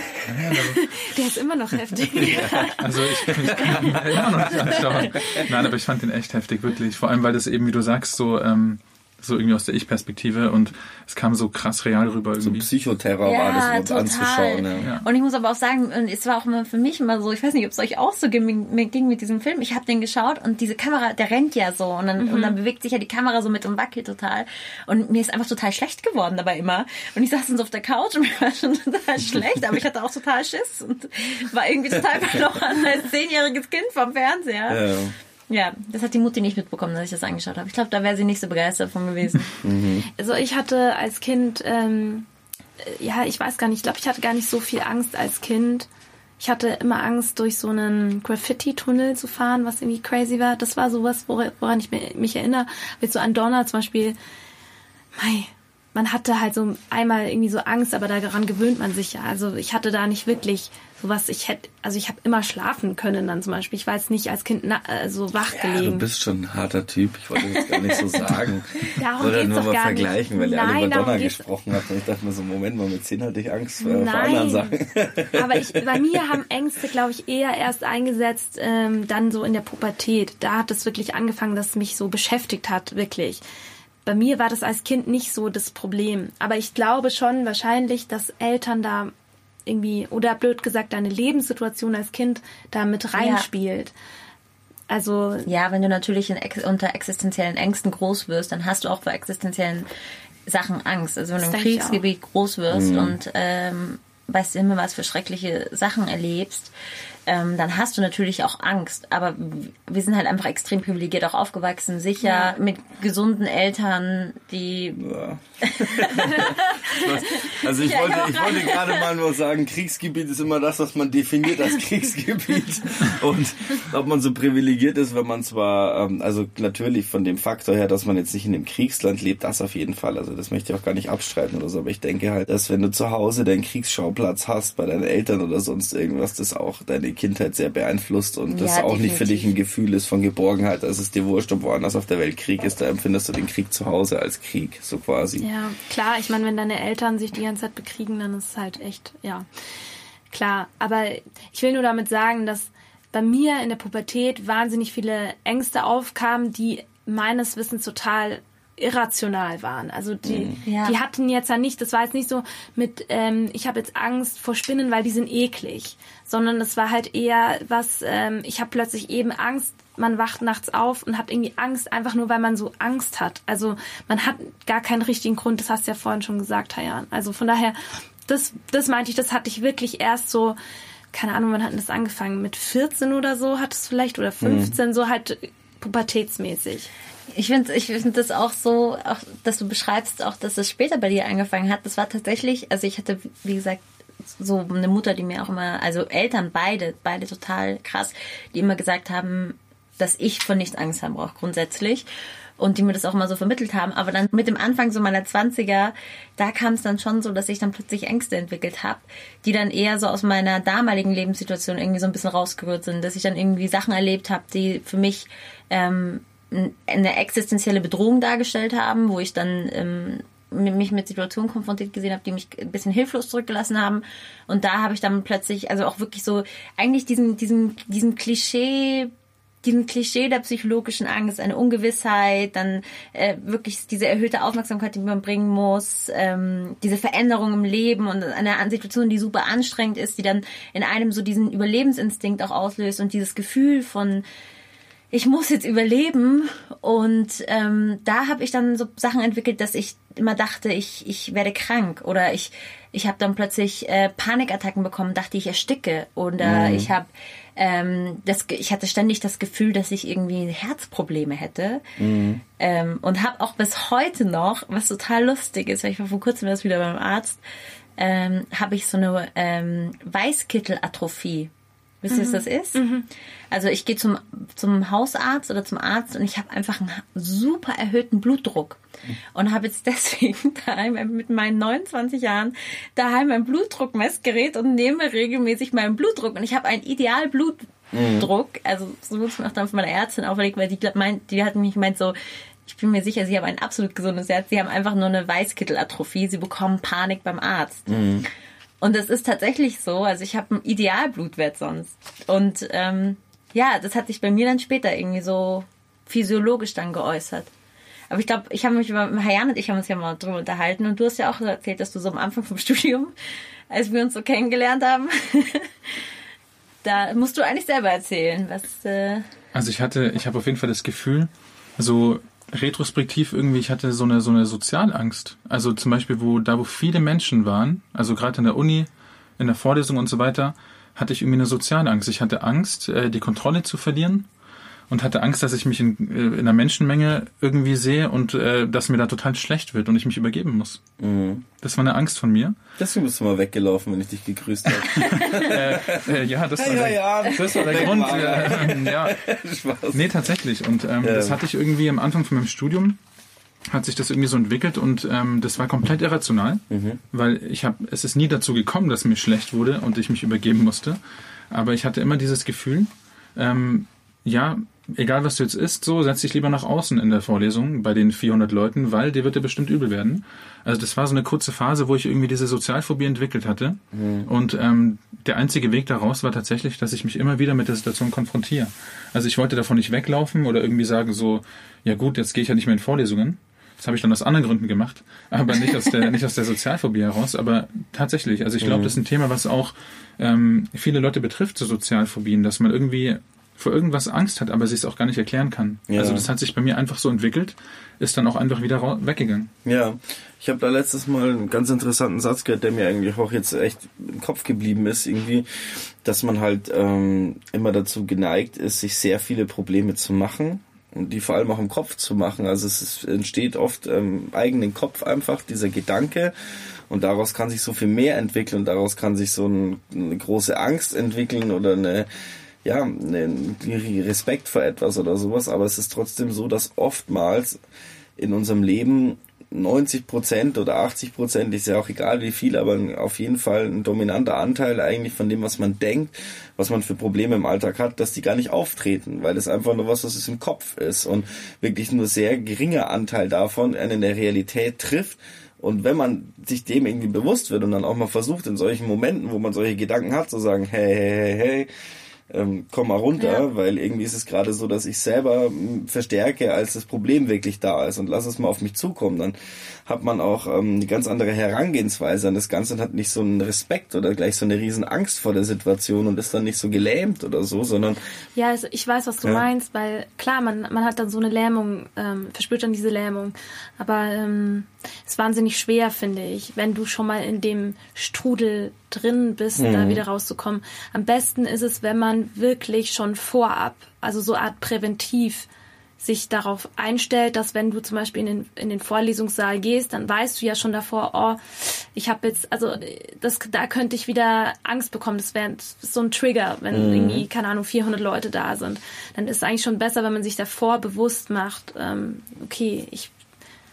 <laughs> Der ist immer noch heftig. Also ich, ich kann ihn immer noch nicht anschauen. Nein, aber ich fand den echt heftig, wirklich. Vor allem, weil das eben, wie du sagst, so, ähm, so irgendwie aus der Ich-Perspektive und es kam so krass real rüber So irgendwie. Psychoterror war das, um anzuschauen. Ja. Und ich muss aber auch sagen, und es war auch immer für mich immer so, ich weiß nicht, ob es euch auch so ging, ging mit diesem Film. Ich habe den geschaut und diese Kamera, der rennt ja so und dann, und dann bewegt sich ja die Kamera so mit und wackelt total. Und mir ist einfach total schlecht geworden dabei immer. Und ich saß dann so auf der Couch und mir <laughs> war schon total schlecht, aber ich hatte auch total Schiss und war irgendwie total <laughs> verloren als zehnjähriges Kind vom Fernseher. Ja. Ja, das hat die Mutti nicht mitbekommen, dass ich das angeschaut habe. Ich glaube, da wäre sie nicht so begeistert von gewesen. Also ich hatte als Kind, ähm, äh, ja, ich weiß gar nicht, ich glaube, ich hatte gar nicht so viel Angst als Kind. Ich hatte immer Angst, durch so einen Graffiti-Tunnel zu fahren, was irgendwie crazy war. Das war sowas, wor- woran ich mi- mich erinnere. Mit so an Donner zum Beispiel. Mei, man hatte halt so einmal irgendwie so Angst, aber daran gewöhnt man sich ja. Also ich hatte da nicht wirklich sowas. Ich hätte, also ich habe immer schlafen können dann zum Beispiel. Ich war jetzt nicht als Kind na, äh, so wach Ja, gelegen. du bist schon ein harter Typ. Ich wollte das gar nicht so sagen. <laughs> Darum Oder geht's nur doch mal gar vergleichen, nicht. weil ihr alle über Donner geht's- gesprochen habt. Und ich dachte mir so, Moment mal, mit 10 hatte ich Angst vor, vor Nein. anderen Sachen. <laughs> Aber ich, bei mir haben <laughs> Ängste, glaube ich, eher erst eingesetzt, ähm, dann so in der Pubertät. Da hat es wirklich angefangen, dass es mich so beschäftigt hat, wirklich. Bei mir war das als Kind nicht so das Problem. Aber ich glaube schon wahrscheinlich, dass Eltern da irgendwie, oder blöd gesagt, deine Lebenssituation als Kind da mit reinspielt. Also, Ja, wenn du natürlich in, ex- unter existenziellen Ängsten groß wirst, dann hast du auch vor existenziellen Sachen Angst. Also wenn du im Kriegsgebiet groß wirst und ähm, weißt du immer, was für schreckliche Sachen erlebst, ähm, dann hast du natürlich auch Angst. Aber wir sind halt einfach extrem privilegiert auch aufgewachsen, sicher, Ja. mit gesunden Eltern, die Ja. <laughs> also ich Ja, wollte, ich wollte gerade mal nur sagen, Kriegsgebiet ist immer das, was man definiert als <laughs> Kriegsgebiet. Und ob man so privilegiert ist, wenn man zwar, ähm, also natürlich von dem Faktor her, dass man jetzt nicht in einem Kriegsland lebt, das auf jeden Fall. Also das möchte ich auch gar nicht abstreiten oder so. Aber ich denke halt, dass wenn du zu Hause deinen Kriegsschauplatz hast, bei deinen Eltern oder sonst irgendwas, das auch deine Kindheit sehr beeinflusst und das Ja, auch nicht für dich definitiv. ein Gefühl ist von Geborgenheit. Also es ist dir wurscht, ob woanders auf der Welt Krieg ist, da empfindest du den Krieg zu Hause als Krieg, so quasi. Ja, klar, ich meine, wenn deine Eltern sich die ganze Zeit bekriegen, dann ist es halt echt, ja, klar. Aber ich will nur damit sagen, dass bei mir in der Pubertät wahnsinnig viele Ängste aufkamen, die meines Wissens total irrational waren. Also die, Ja. die hatten jetzt ja nicht, das war jetzt nicht so mit, ähm, ich habe jetzt Angst vor Spinnen, weil die sind eklig, sondern es war halt eher was, ähm, ich habe plötzlich eben Angst, man wacht nachts auf und hat irgendwie Angst, einfach nur weil man so Angst hat. Also man hat gar keinen richtigen Grund, das hast du ja vorhin schon gesagt, Hayan. Also von daher, das, das meinte ich, das hatte ich wirklich erst so, keine Ahnung, wann hat denn das angefangen? Mit 14 oder so hat es vielleicht oder 15, so halt pubertätsmäßig. Ich finde ich find das auch so, auch, dass du beschreibst, auch dass es später bei dir angefangen hat. Das war tatsächlich, also ich hatte, wie gesagt, so eine Mutter, die mir auch immer, also Eltern, beide, beide total krass, die immer gesagt haben, dass ich vor nichts Angst haben brauche, grundsätzlich. Und die mir das auch immer so vermittelt haben. Aber dann mit dem Anfang so meiner 20er, da kam es dann schon so, dass ich dann plötzlich Ängste entwickelt habe, die dann eher so aus meiner damaligen Lebenssituation irgendwie so ein bisschen rausgerührt sind. Dass ich dann irgendwie Sachen erlebt habe, die für mich ähm, eine existenzielle Bedrohung dargestellt haben, wo ich dann ähm, mich mit Situationen konfrontiert gesehen habe, die mich ein bisschen hilflos zurückgelassen haben. Und da habe ich dann plötzlich, also auch wirklich so, eigentlich diesen, diesen, diesen Klischee, diesem Klischee der psychologischen Angst, eine Ungewissheit, dann äh, wirklich diese erhöhte Aufmerksamkeit, die man bringen muss, ähm, diese Veränderung im Leben und eine Situation, die super anstrengend ist, die dann in einem so diesen Überlebensinstinkt auch auslöst und dieses Gefühl von ich muss jetzt überleben und ähm, da habe ich dann so Sachen entwickelt, dass ich immer dachte, ich, ich werde krank oder ich, ich habe dann plötzlich äh, Panikattacken bekommen, dachte ich ersticke oder mhm. ich habe ähm, das, ich hatte ständig das Gefühl, dass ich irgendwie Herzprobleme hätte mhm. ähm, und habe auch bis heute noch, was total lustig ist, weil ich war vor kurzem erst wieder beim Arzt, ähm, habe ich so eine ähm, Weißkittelatrophie. Wisst ihr, mhm. was das ist? Mhm. Also ich gehe zum, zum Hausarzt oder zum Arzt und ich habe einfach einen super erhöhten Blutdruck. Mhm. Und habe jetzt <laughs> deswegen daheim mit meinen 29 Jahren daheim ein Blutdruckmessgerät und nehme regelmäßig meinen Blutdruck. Und ich habe einen Idealblutdruck. Mhm. Also so wurde es mir auch dann von meiner Ärztin auferlegt, weil die, meint, die hat mich gemeint so, ich bin mir sicher, sie haben ein absolut gesundes Herz. Sie haben einfach nur eine Weißkittelatrophie. Sie bekommen Panik beim Arzt. Mhm. Und es ist tatsächlich so, also ich habe einen Idealblutwert sonst. Und ähm, ja, das hat sich bei mir dann später irgendwie so physiologisch dann geäußert. Aber ich glaube, ich habe mich über Hayan und ich haben uns ja mal drüber unterhalten und du hast ja auch erzählt, dass du so am Anfang vom <laughs> Studium, als wir uns so kennengelernt haben, <laughs> da musst du eigentlich selber erzählen, was. Äh also ich hatte, ich habe auf jeden Fall das Gefühl, so retrospektiv irgendwie, ich hatte so eine, so eine Sozialangst. Also zum Beispiel, wo, da wo viele Menschen waren, also gerade in der Uni, in der Vorlesung und so weiter, hatte ich irgendwie eine Sozialangst. Ich hatte Angst, äh, die Kontrolle zu verlieren und hatte Angst, dass ich mich in, äh, in einer Menschenmenge irgendwie sehe und äh, dass mir da total schlecht wird und ich mich übergeben muss. Mhm. Das war eine Angst von mir. Deswegen bist du mal weggelaufen, wenn ich dich gegrüßt habe. <laughs> äh, äh, ja, das war, ja, der, ja, das war der Grund. Äh, ja. <laughs> Spaß. Nee, tatsächlich. Und ähm, ja. das hatte ich irgendwie am Anfang von meinem Studium hat sich das irgendwie so entwickelt und ähm, das war komplett irrational, mhm. weil ich habe, es ist nie dazu gekommen, dass mir schlecht wurde und ich mich übergeben musste. Aber ich hatte immer dieses Gefühl, ähm, ja, egal was du jetzt isst, so setz dich lieber nach außen in der Vorlesung bei den 400 Leuten, weil dir wird dir bestimmt übel werden. Also das war so eine kurze Phase, wo ich irgendwie diese Sozialphobie entwickelt hatte. Mhm. Und ähm, der einzige Weg daraus war tatsächlich, dass ich mich immer wieder mit der Situation konfrontiere. Also ich wollte davon nicht weglaufen oder irgendwie sagen so, ja gut, jetzt gehe ich ja nicht mehr in Vorlesungen. Das habe ich dann aus anderen Gründen gemacht, <laughs> aber nicht aus der, nicht aus der Sozialphobie heraus. Aber tatsächlich, also ich glaube, mhm. das ist ein Thema, was auch ähm, viele Leute betrifft, so Sozialphobien, dass man irgendwie vor irgendwas Angst hat, aber sie es auch gar nicht erklären kann. Ja. Also das hat sich bei mir einfach so entwickelt, ist dann auch einfach wieder weggegangen. Ja, ich habe da letztes Mal einen ganz interessanten Satz gehört, der mir eigentlich auch jetzt echt im Kopf geblieben ist, irgendwie, dass man halt ähm, immer dazu geneigt ist, sich sehr viele Probleme zu machen und die vor allem auch im Kopf zu machen. Also es ist, entsteht oft im ähm, eigenen Kopf einfach dieser Gedanke und daraus kann sich so viel mehr entwickeln und daraus kann sich so ein, eine große Angst entwickeln oder eine ja, einen Respekt vor etwas oder sowas, aber es ist trotzdem so, dass oftmals in unserem Leben 90 Prozent oder 80 Prozent, ist ja auch egal wie viel, aber auf jeden Fall ein dominanter Anteil eigentlich von dem, was man denkt, was man für Probleme im Alltag hat, dass die gar nicht auftreten, weil es einfach nur was, was im Kopf ist und wirklich nur sehr geringer Anteil davon einen in der Realität trifft. Und wenn man sich dem irgendwie bewusst wird und dann auch mal versucht, in solchen Momenten, wo man solche Gedanken hat, zu sagen, hey, hey, hey, hey, ähm, komm mal runter, ja. weil irgendwie ist es gerade so, dass ich selber hm, verstärke, als das Problem wirklich da ist und lass es mal auf mich zukommen. Dann hat man auch ähm, eine ganz andere Herangehensweise an das Ganze und hat nicht so einen Respekt oder gleich so eine riesen Angst vor der Situation und ist dann nicht so gelähmt oder so, sondern... Ja, also ich weiß, was du ja. meinst, weil klar, man, man hat dann so eine Lähmung, ähm, verspürt dann diese Lähmung, aber ähm, es ist wahnsinnig schwer, finde ich, wenn du schon mal in dem Strudel drin bist, mhm. da wieder rauszukommen. Am besten ist es, wenn man wirklich schon vorab, also so Art präventiv, sich darauf einstellt, dass wenn du zum Beispiel in den, in den Vorlesungssaal gehst, dann weißt du ja schon davor, oh, ich habe jetzt, also das, da könnte ich wieder Angst bekommen. Das wäre so ein Trigger, wenn mhm. irgendwie, keine Ahnung, 400 Leute da sind. Dann ist es eigentlich schon besser, wenn man sich davor bewusst macht, ähm, okay, ich,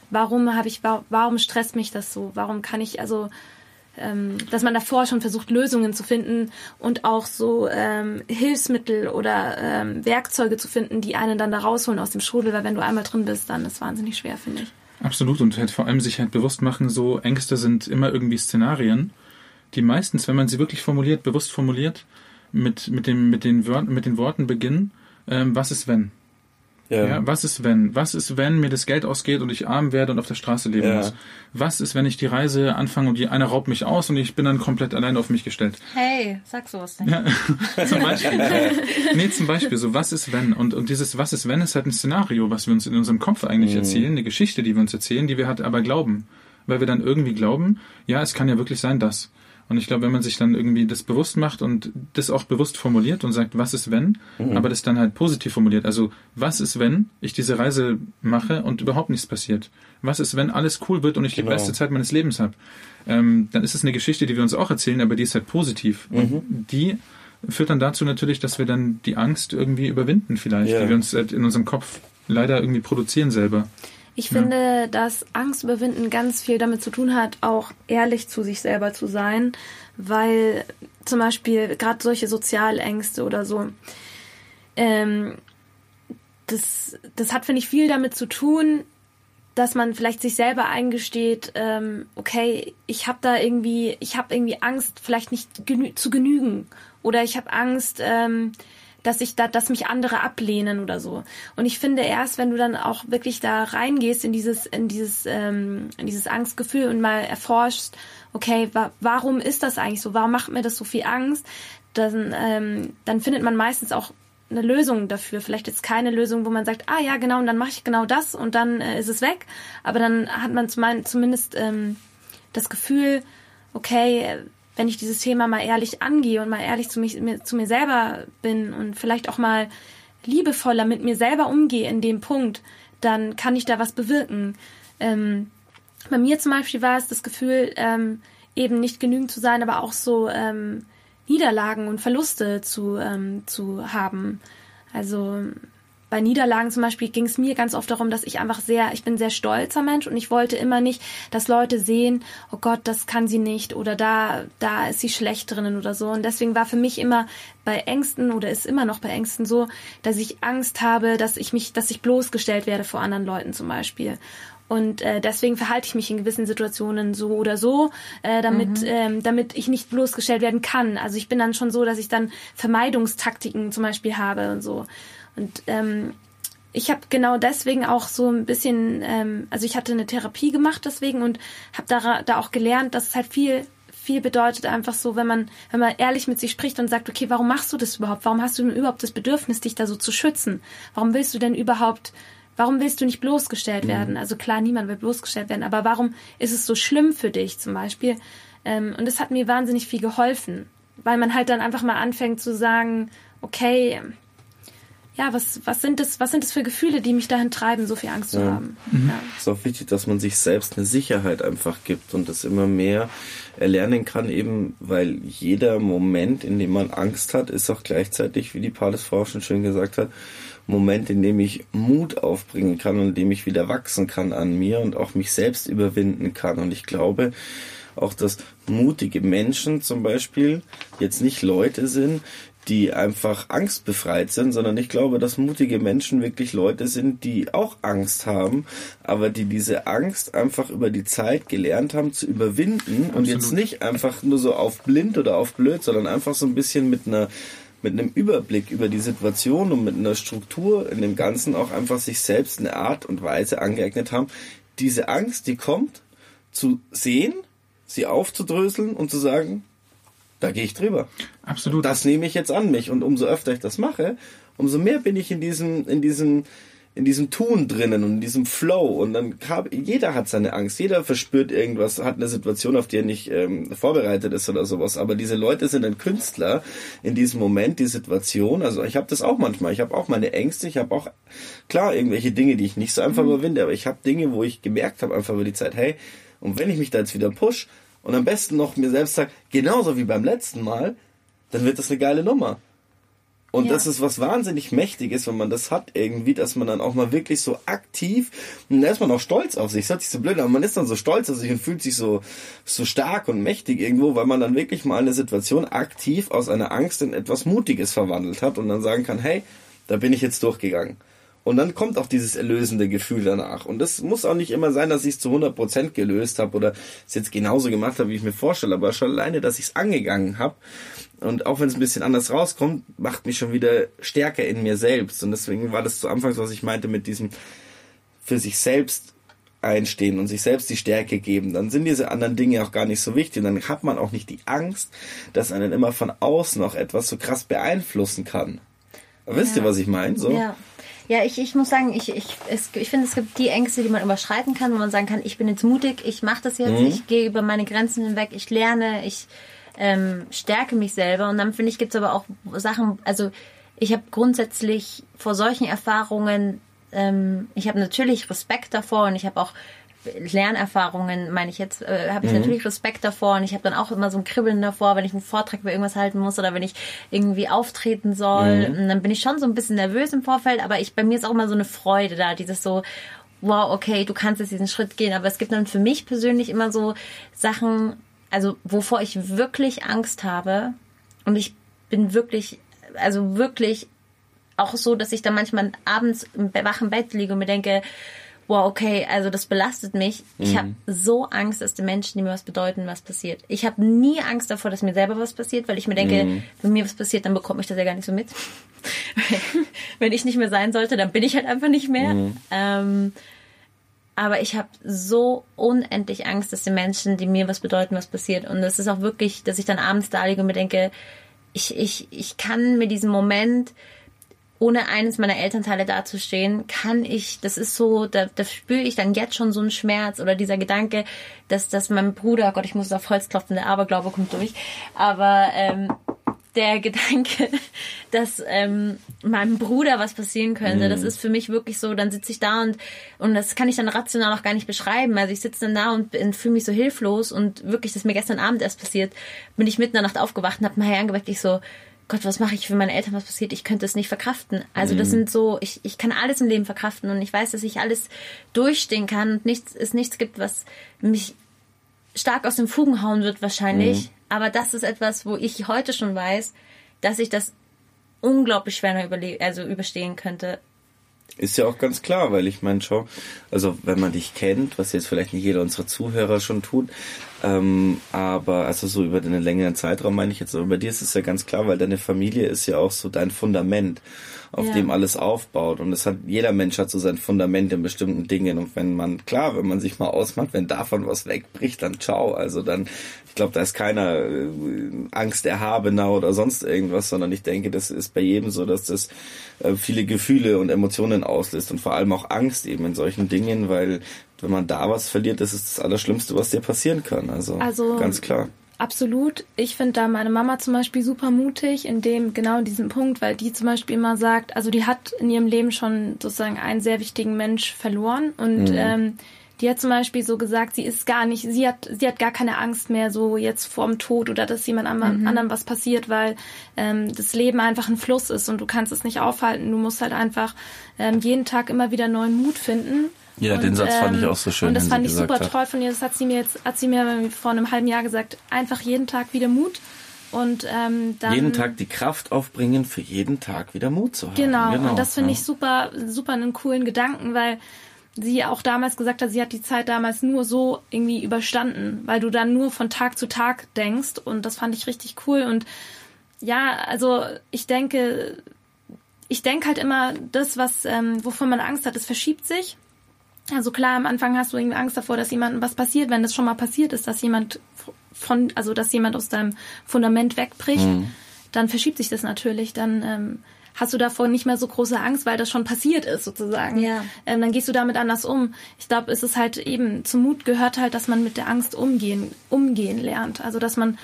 warum habe ich, warum stresst mich das so? Warum kann ich, also ähm, dass man davor schon versucht, Lösungen zu finden und auch so ähm, Hilfsmittel oder ähm, Werkzeuge zu finden, die einen dann da rausholen aus dem Strudel, weil wenn du einmal drin bist, dann ist es wahnsinnig schwer, finde ich. Absolut und halt vor allem sich halt bewusst machen, so Ängste sind immer irgendwie Szenarien, die meistens, wenn man sie wirklich formuliert, bewusst formuliert, mit, mit, dem, mit, den, Wörtern, mit den Worten beginnen, ähm, was ist wenn? Ja. ja. Was ist wenn? Was ist, wenn mir das Geld ausgeht und ich arm werde und auf der Straße leben ja. muss? Was ist, wenn ich die Reise anfange und die einer raubt mich aus und ich bin dann komplett alleine auf mich gestellt? Hey, sag sowas nicht. Ja, <laughs> zum Beispiel. nee, zum Beispiel so, was ist wenn? Und, und dieses Was ist wenn ist halt ein Szenario, was wir uns in unserem Kopf eigentlich mhm. erzählen, eine Geschichte, die wir uns erzählen, die wir halt aber glauben. Weil wir dann irgendwie glauben, ja, es kann ja wirklich sein, dass. Und ich glaube, wenn man sich dann irgendwie das bewusst macht und das auch bewusst formuliert und sagt, was ist wenn, mhm. aber das dann halt positiv formuliert. Also, was ist wenn ich diese Reise mache und überhaupt nichts passiert? Was ist, wenn alles cool wird und ich genau. die beste Zeit meines Lebens habe? Ähm, dann ist es eine Geschichte, die wir uns auch erzählen, aber die ist halt positiv. Mhm. Und die führt dann dazu natürlich, dass wir dann die Angst irgendwie überwinden vielleicht, ja. die wir uns halt in unserem Kopf leider irgendwie produzieren selber. Ich ja. finde, dass Angst überwinden ganz viel damit zu tun hat, auch ehrlich zu sich selber zu sein, weil zum Beispiel gerade solche Sozialängste oder so, ähm, das, das hat, finde ich, viel damit zu tun, dass man vielleicht sich selber eingesteht, ähm, okay, ich habe da irgendwie, ich habe irgendwie Angst, vielleicht nicht genü zu genügen oder ich habe Angst, ähm, dass ich da, dass mich andere ablehnen oder so. Und ich finde erst, wenn du dann auch wirklich da reingehst in dieses, in dieses, ähm, in dieses Angstgefühl und mal erforschst, okay, wa warum ist das eigentlich so? Warum macht mir das so viel Angst? Dann, ähm, dann findet man meistens auch eine Lösung dafür. Vielleicht jetzt keine Lösung, wo man sagt, ah ja, genau, und dann mache ich genau das und dann äh, ist es weg. Aber dann hat man zumindest ähm, das Gefühl, okay, wenn ich dieses Thema mal ehrlich angehe und mal ehrlich zu, mich, mir, zu mir selber bin und vielleicht auch mal liebevoller mit mir selber umgehe in dem Punkt, dann kann ich da was bewirken. Ähm, bei mir zum Beispiel war es das Gefühl, ähm, eben nicht genügend zu sein, aber auch so ähm, Niederlagen und Verluste zu, ähm, zu haben. Also bei Niederlagen zum Beispiel ging es mir ganz oft darum, dass ich einfach sehr, ich bin sehr stolzer Mensch und ich wollte immer nicht, dass Leute sehen, oh Gott, das kann sie nicht oder da, da ist sie schlecht drinnen oder so. Und deswegen war für mich immer bei Ängsten oder ist immer noch bei Ängsten so, dass ich Angst habe, dass ich mich, dass ich bloßgestellt werde vor anderen Leuten zum Beispiel. Und äh, deswegen verhalte ich mich in gewissen Situationen so oder so, äh, damit, mhm. ähm, damit ich nicht bloßgestellt werden kann. Also ich bin dann schon so, dass ich dann Vermeidungstaktiken zum Beispiel habe und so. Und ähm, ich habe genau deswegen auch so ein bisschen, ähm, also ich hatte eine Therapie gemacht deswegen und habe da, da auch gelernt, dass es halt viel viel bedeutet einfach so, wenn man wenn man ehrlich mit sich spricht und sagt, okay, warum machst du das überhaupt? Warum hast du denn überhaupt das Bedürfnis, dich da so zu schützen? Warum willst du denn überhaupt Warum willst du nicht bloßgestellt mhm. werden? Also klar, niemand will bloßgestellt werden, aber warum ist es so schlimm für dich zum Beispiel? Ähm, und das hat mir wahnsinnig viel geholfen, weil man halt dann einfach mal anfängt zu sagen, okay, ja, was, was sind das, was sind das für Gefühle, die mich dahin treiben, so viel Angst ja. zu haben? Mhm. Ja. Es ist auch wichtig, dass man sich selbst eine Sicherheit einfach gibt und das immer mehr erlernen kann, eben weil jeder Moment, in dem man Angst hat, ist auch gleichzeitig, wie die Palis vorher schon schön gesagt hat, Moment, in dem ich Mut aufbringen kann und in dem ich wieder wachsen kann an mir und auch mich selbst überwinden kann. Und ich glaube, auch dass mutige Menschen zum Beispiel jetzt nicht Leute sind, die einfach angstbefreit sind, sondern ich glaube, dass mutige Menschen wirklich Leute sind, die auch Angst haben, aber die diese Angst einfach über die Zeit gelernt haben zu überwinden Absolut. und jetzt nicht einfach nur so auf blind oder auf blöd, sondern einfach so ein bisschen mit einer mit einem Überblick über die Situation und mit einer Struktur in dem Ganzen auch einfach sich selbst eine Art und Weise angeeignet haben, diese Angst, die kommt, zu sehen, sie aufzudröseln und zu sagen, da gehe ich drüber. Absolut. Das nehme ich jetzt an mich. Und umso öfter ich das mache, umso mehr bin ich in diesem, in diesem, in diesem Tun drinnen und in diesem Flow. Und dann kam, jeder hat seine Angst, jeder verspürt irgendwas, hat eine Situation, auf die er nicht ähm, vorbereitet ist oder sowas. Aber diese Leute sind ein Künstler in diesem Moment, die Situation. Also ich habe das auch manchmal. Ich habe auch meine Ängste. Ich habe auch klar irgendwelche Dinge, die ich nicht so einfach mhm. überwinde. Aber ich habe Dinge, wo ich gemerkt habe einfach über die Zeit, hey, und wenn ich mich da jetzt wieder push, und am besten noch mir selbst sage, genauso wie beim letzten Mal, dann wird das eine geile Nummer. Und ja. das ist was wahnsinnig Mächtiges, wenn man das hat irgendwie, dass man dann auch mal wirklich so aktiv, und da ist man auch stolz auf sich, das hört sich so blöd aber man ist dann so stolz auf sich und fühlt sich so, so stark und mächtig irgendwo, weil man dann wirklich mal eine Situation aktiv aus einer Angst in etwas Mutiges verwandelt hat und dann sagen kann, hey, da bin ich jetzt durchgegangen. Und dann kommt auch dieses erlösende Gefühl danach. Und das muss auch nicht immer sein, dass ich es zu 100% gelöst habe oder es jetzt genauso gemacht habe, wie ich mir vorstelle. Aber schon alleine, dass ich es angegangen habe und auch wenn es ein bisschen anders rauskommt, macht mich schon wieder stärker in mir selbst. Und deswegen war das zu Anfangs, was ich meinte mit diesem für sich selbst einstehen und sich selbst die Stärke geben, dann sind diese anderen Dinge auch gar nicht so wichtig. Und dann hat man auch nicht die Angst, dass einen immer von außen auch etwas so krass beeinflussen kann. Wisst Ja. ihr, was ich meine? So? Ja. Ja, ich, ich muss sagen, ich, ich, es, ich finde, es gibt die Ängste, die man überschreiten kann, wo man sagen kann, ich bin jetzt mutig, ich mache das jetzt, ich gehe über meine Grenzen hinweg, ich lerne, ich ähm, stärke mich selber. Und dann finde ich, gibt es aber auch Sachen, also ich habe grundsätzlich vor solchen Erfahrungen, ähm, ich habe natürlich Respekt davor und ich habe auch Lernerfahrungen, meine ich jetzt, äh, habe ich natürlich Respekt davor und ich habe dann auch immer so ein Kribbeln davor, wenn ich einen Vortrag über irgendwas halten muss oder wenn ich irgendwie auftreten soll. Und dann bin ich schon so ein bisschen nervös im Vorfeld, aber ich bei mir ist auch immer so eine Freude da, dieses so, wow, okay, du kannst jetzt diesen Schritt gehen. Aber es gibt dann für mich persönlich immer so Sachen, also wovor ich wirklich Angst habe und ich bin wirklich, also wirklich auch so, dass ich dann manchmal abends im wachen Bett liege und mir denke, wow, okay, also das belastet mich. Ich habe so Angst, dass den Menschen, die mir was bedeuten, was passiert. Ich habe nie Angst davor, dass mir selber was passiert, weil ich mir denke, wenn mir was passiert, dann bekomme ich das ja gar nicht so mit. <laughs> wenn ich nicht mehr sein sollte, dann bin ich halt einfach nicht mehr. Ähm, aber ich habe so unendlich Angst, dass den Menschen, die mir was bedeuten, was passiert. Und es ist auch wirklich, dass ich dann abends da liege und mir denke, ich, ich, ich kann mir diesen Moment, ohne eines meiner Elternteile dazustehen, kann ich, das ist so, da, da spüre ich dann jetzt schon so einen Schmerz oder dieser Gedanke, dass, dass mein Bruder, Gott, ich muss auf Holz klopfen, der Aberglaube kommt durch, aber ähm, der <laughs> Gedanke, dass ähm, meinem Bruder was passieren könnte, das ist für mich wirklich so, dann sitze ich da und, und das kann ich dann rational auch gar nicht beschreiben. Also ich sitze dann da und, bin- fühle mich so hilflos und wirklich, das ist mir gestern Abend erst passiert, bin ich mitten in der Nacht aufgewacht und habe mal herangeweckt, ich so, Gott, was mache ich für meine Eltern, was passiert? Ich könnte es nicht verkraften. Also das sind so, ich, ich kann alles im Leben verkraften und ich weiß, dass ich alles durchstehen kann und nichts, es nichts gibt, was mich stark aus den Fugen hauen wird wahrscheinlich. Aber das ist etwas, wo ich heute schon weiß, dass ich das unglaublich schwer also überstehen könnte. Ist ja auch ganz klar, weil ich meine, schau, also wenn man dich kennt, was jetzt vielleicht nicht jeder unserer Zuhörer schon tut, ähm, aber also so über den längeren Zeitraum meine ich jetzt, aber bei dir ist es ja ganz klar, weil deine Familie ist ja auch so dein Fundament, auf Ja. dem alles aufbaut. Und es hat, jeder Mensch hat so sein Fundament in bestimmten Dingen. Und wenn man, klar, wenn man sich mal ausmacht, wenn davon was wegbricht, dann ciao. Also dann, ich glaube, da ist keiner äh, Angst erhabener oder sonst irgendwas, sondern ich denke, das ist bei jedem so, dass das äh, viele Gefühle und Emotionen auslöst und vor allem auch Angst eben in solchen Dingen, weil wenn man da was verliert, das ist das Allerschlimmste, was dir passieren kann. Also, Also- ganz klar. Absolut. Ich finde da meine Mama zum Beispiel super mutig in dem, genau in diesem Punkt, weil die zum Beispiel immer sagt, also die hat in ihrem Leben schon sozusagen einen sehr wichtigen Mensch verloren und ähm, die hat zum Beispiel so gesagt, sie ist gar nicht, sie hat, sie hat gar keine Angst mehr so jetzt vorm Tod oder dass jemand anderem, anderem was passiert, weil ähm, das Leben einfach ein Fluss ist und du kannst es nicht aufhalten. Du musst halt einfach ähm, jeden Tag immer wieder neuen Mut finden. Ja, den Satz fand ich auch so schön, Und das fand ich super hat. toll von ihr. Das hat sie mir jetzt, hat sie mir vor einem halben Jahr gesagt. Einfach jeden Tag wieder Mut. Und ähm, dann jeden Tag die Kraft aufbringen, für jeden Tag wieder Mut zu haben. Genau, und das finde ja. ich super, super einen coolen Gedanken, weil sie auch damals gesagt hat, sie hat die Zeit damals nur so irgendwie überstanden, weil du dann nur von Tag zu Tag denkst und das fand ich richtig cool und ja, also ich denke, ich denke halt immer, das, was, ähm, wovon man Angst hat, das verschiebt sich. Also klar, am Anfang hast du irgendwie Angst davor, dass jemandem was passiert, wenn das schon mal passiert ist, dass jemand von, also dass jemand aus deinem Fundament wegbricht, dann verschiebt sich das natürlich. Dann ähm, hast du davor nicht mehr so große Angst, weil das schon passiert ist sozusagen. Ja. Ähm, dann gehst du damit anders um. Ich glaube, es ist halt eben zum Mut gehört halt, dass man mit der Angst umgehen, umgehen lernt. Also dass man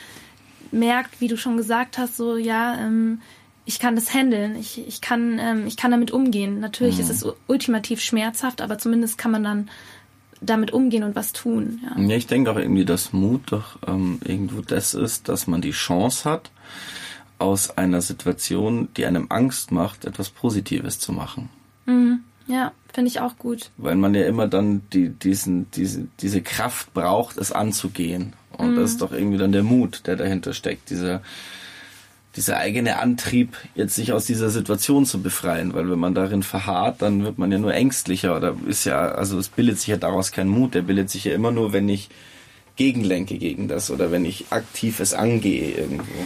merkt, wie du schon gesagt hast, so ja, ähm, ich kann das handeln, ich, ich, kann, ähm, ich kann damit umgehen. Natürlich ist es ultimativ schmerzhaft, aber zumindest kann man dann damit umgehen und was tun. Ja. Ja, ich denke auch irgendwie, dass Mut doch ähm, irgendwo das ist, dass man die Chance hat, aus einer Situation, die einem Angst macht, etwas Positives zu machen. Ja, finde ich auch gut. Weil man ja immer dann die, diesen, diese, diese Kraft braucht, es anzugehen. Und das ist doch irgendwie dann der Mut, der dahinter steckt. Dieser, dieser eigene Antrieb, jetzt sich aus dieser Situation zu befreien. Weil wenn man darin verharrt, dann wird man ja nur ängstlicher. Oder ist ja, also es bildet sich ja daraus kein Mut. Der bildet sich ja immer nur, wenn ich gegenlenke gegen das oder wenn ich aktiv es angehe irgendwo.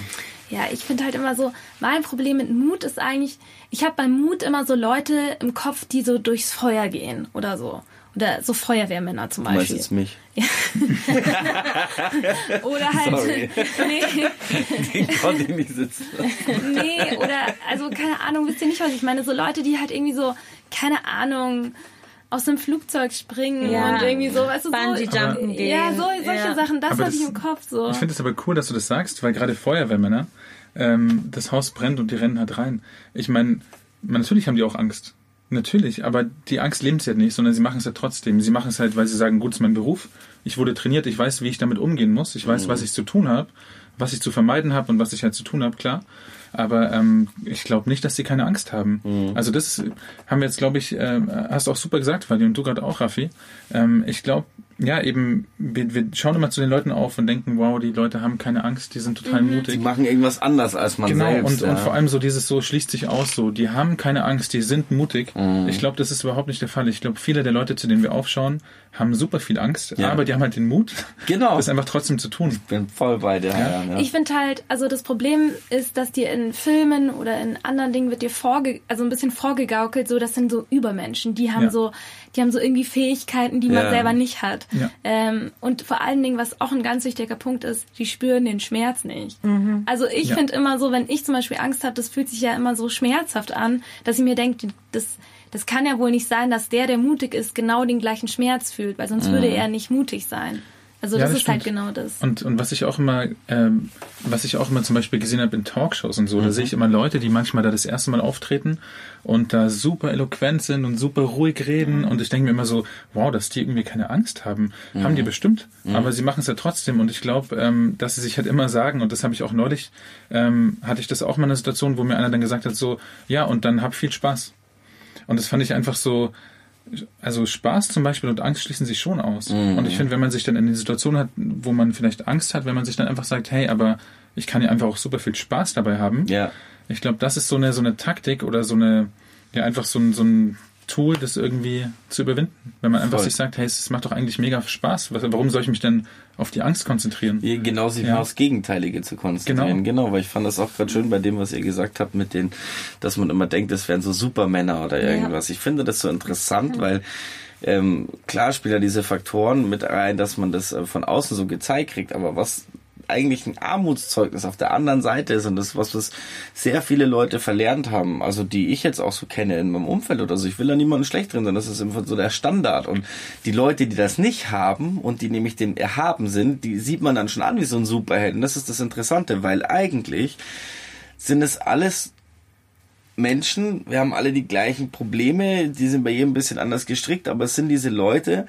Ja, ich finde halt immer so, mein Problem mit Mut ist eigentlich, ich habe beim Mut immer so Leute im Kopf, die so durchs Feuer gehen oder so. Oder so Feuerwehrmänner zum Du meinst Beispiel. jetzt mich. <laughs> Oder halt, Sorry. nee, Den konnte ich nicht sitzen. nee, oder, also keine Ahnung, wisst ihr nicht, was ich meine? So Leute, die halt irgendwie so, keine Ahnung, aus einem Flugzeug springen Ja. und irgendwie so, weißt du, so. Bungee-Jumpen gehen. Ja, so, solche Ja. Sachen, das Aber habe ich im Kopf so. Ich finde es aber cool, dass du das sagst, weil gerade Feuerwehrmänner, ähm, das Haus brennt und die rennen halt rein. Ich meine, natürlich haben die auch Angst. Natürlich, aber die Angst leben sie halt nicht, sondern sie machen es halt trotzdem. Sie machen es halt, weil sie sagen, gut, es ist mein Beruf. Ich wurde trainiert, ich weiß, wie ich damit umgehen muss. Ich weiß, was ich zu tun habe, was ich zu vermeiden habe und was ich halt zu tun habe, klar. Aber ähm, ich glaube nicht, dass sie keine Angst haben. Also das haben wir jetzt, glaube ich, äh, hast du auch super gesagt, Vali, und du gerade auch, Raffi. Ähm, ich glaube, ja, eben, wir, wir schauen immer zu den Leuten auf und denken, wow, die Leute haben keine Angst, die sind total Die mutig. machen irgendwas anders als man Genau, selbst. und, ja. und vor allem so dieses so schließt sich aus, so, die haben keine Angst, die sind mutig. Mhm. Ich glaube, das ist überhaupt nicht der Fall. Ich glaube, viele der Leute, zu denen wir aufschauen, haben super viel Angst, Ja. aber die haben halt den Mut, Genau. das einfach trotzdem zu tun. Ich bin voll bei dir. Ja. Ja, Ich finde halt, also das Problem ist, dass dir in Filmen oder in anderen Dingen wird dir vorge also ein bisschen vorgegaukelt, so das sind so Übermenschen, die haben Ja. so, die haben so irgendwie Fähigkeiten, die man selber nicht hat. Ja. Ähm, und vor allen Dingen, was auch ein ganz wichtiger Punkt ist, die spüren den Schmerz nicht. Also ich Ja. finde immer so, wenn ich zum Beispiel Angst habe, das fühlt sich ja immer so schmerzhaft an, dass ich mir denke, das das kann ja wohl nicht sein, dass der, der mutig ist, genau den gleichen Schmerz fühlt, weil sonst würde er nicht mutig sein. Also Ja, das, das ist halt stimmt. genau das. Und, und was ich auch immer, ähm, was ich auch immer zum Beispiel gesehen habe in Talkshows und so, da sehe ich immer Leute, die manchmal da das erste Mal auftreten und da super eloquent sind und super ruhig reden und ich denke mir immer so, wow, dass die irgendwie keine Angst haben. Haben die bestimmt, aber sie machen es ja trotzdem und ich glaube, ähm, dass sie sich halt immer sagen und das habe ich auch neulich, ähm, hatte ich das auch mal eine Situation, wo mir einer dann gesagt hat so, ja und dann hab viel Spaß. Und das fand ich einfach so, also Spaß zum Beispiel und Angst schließen sich schon aus. Und ich finde, wenn man sich dann in die Situation hat, wo man vielleicht Angst hat, wenn man sich dann einfach sagt, hey, aber ich kann ja einfach auch super viel Spaß dabei haben. ja. Ich glaube, das ist so eine, so eine Taktik oder so eine, ja, einfach so ein, so ein Tool, das irgendwie zu überwinden. Wenn man einfach Voll. sich sagt, hey, es macht doch eigentlich mega Spaß. Warum soll ich mich denn auf die Angst konzentrieren? Ihr genau sich Ja. mal aufs Gegenteilige zu konzentrieren. Genau. Genau, weil ich fand das auch gerade schön bei dem, was ihr gesagt habt, mit den, dass man immer denkt, es wären so Supermänner oder irgendwas. Ich finde das so interessant, weil ähm, klar spielen ja diese Faktoren mit rein, dass man das äh, von außen so gezeigt kriegt, aber was eigentlich ein Armutszeugnis auf der anderen Seite ist und das was was sehr viele Leute verlernt haben, also die ich jetzt auch so kenne in meinem Umfeld oder so. Ich will da niemanden schlecht drin, sondern das ist einfach so der Standard und die Leute, die das nicht haben und die nämlich dem erhaben sind, die sieht man dann schon an wie so ein Superheld. Und das ist das Interessante, weil eigentlich sind es alles Menschen, wir haben alle die gleichen Probleme, die sind bei jedem ein bisschen anders gestrickt, aber es sind diese Leute,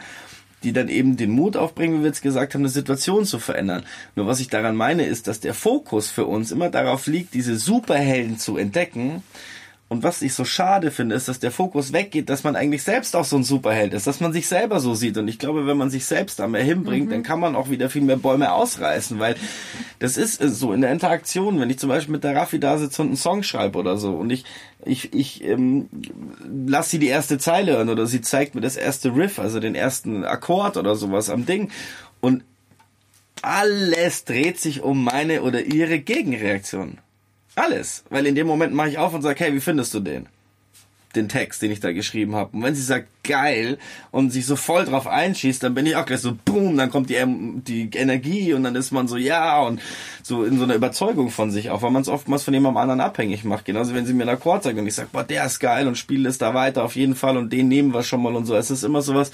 die dann eben den Mut aufbringen, wie wir jetzt gesagt haben, eine Situation zu verändern. Nur was ich daran meine, ist, dass der Fokus für uns immer darauf liegt, diese Superhelden zu entdecken. Und was ich so schade finde, ist, dass der Fokus weggeht, dass man eigentlich selbst auch so ein Superheld ist, dass man sich selber so sieht. Und ich glaube, wenn man sich selbst da mehr hinbringt, dann kann man auch wieder viel mehr Bäume ausreißen, weil das ist äh, so in der Interaktion, wenn ich zum Beispiel mit der Raffi da sitze und einen Song schreibe oder so und ich, ich, ich ähm, lass sie die erste Zeile hören oder sie zeigt mir das erste Riff, also den ersten Akkord oder sowas am Ding und alles dreht sich um meine oder ihre Gegenreaktion. Alles. Weil in dem Moment mache ich auf und sage, hey, wie findest du den? Den Text, den ich da geschrieben habe. Und wenn sie sagt, geil, und sich so voll drauf einschießt, dann bin ich auch gleich so, boom, dann kommt die, die Energie und dann ist man so, ja, und so in so einer Überzeugung von sich auch, weil man es oftmals von jemandem anderen abhängig macht. Genauso, wenn sie mir einen Akkord sagt und ich sage, boah, der ist geil und spiele es da weiter auf jeden Fall und den nehmen wir schon mal und so. Es ist immer sowas,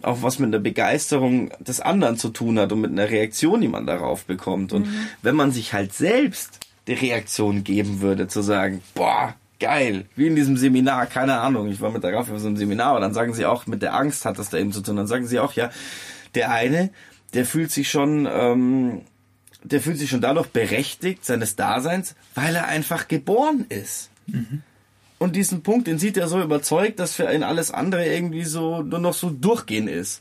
auch was mit einer Begeisterung des anderen zu tun hat und mit einer Reaktion, die man darauf bekommt. Und wenn man sich halt selbst die Reaktion geben würde, zu sagen, boah, geil, wie in diesem Seminar, keine Ahnung, ich war mit der Raffi auf so einem Seminar, aber dann sagen sie auch, mit der Angst hat das da eben zu tun, dann sagen sie auch, ja, der eine, der fühlt sich schon, ähm, der fühlt sich schon dadurch berechtigt seines Daseins, weil er einfach geboren ist. Und diesen Punkt, den sieht er so überzeugt, dass für ihn alles andere irgendwie so nur noch so durchgehen ist.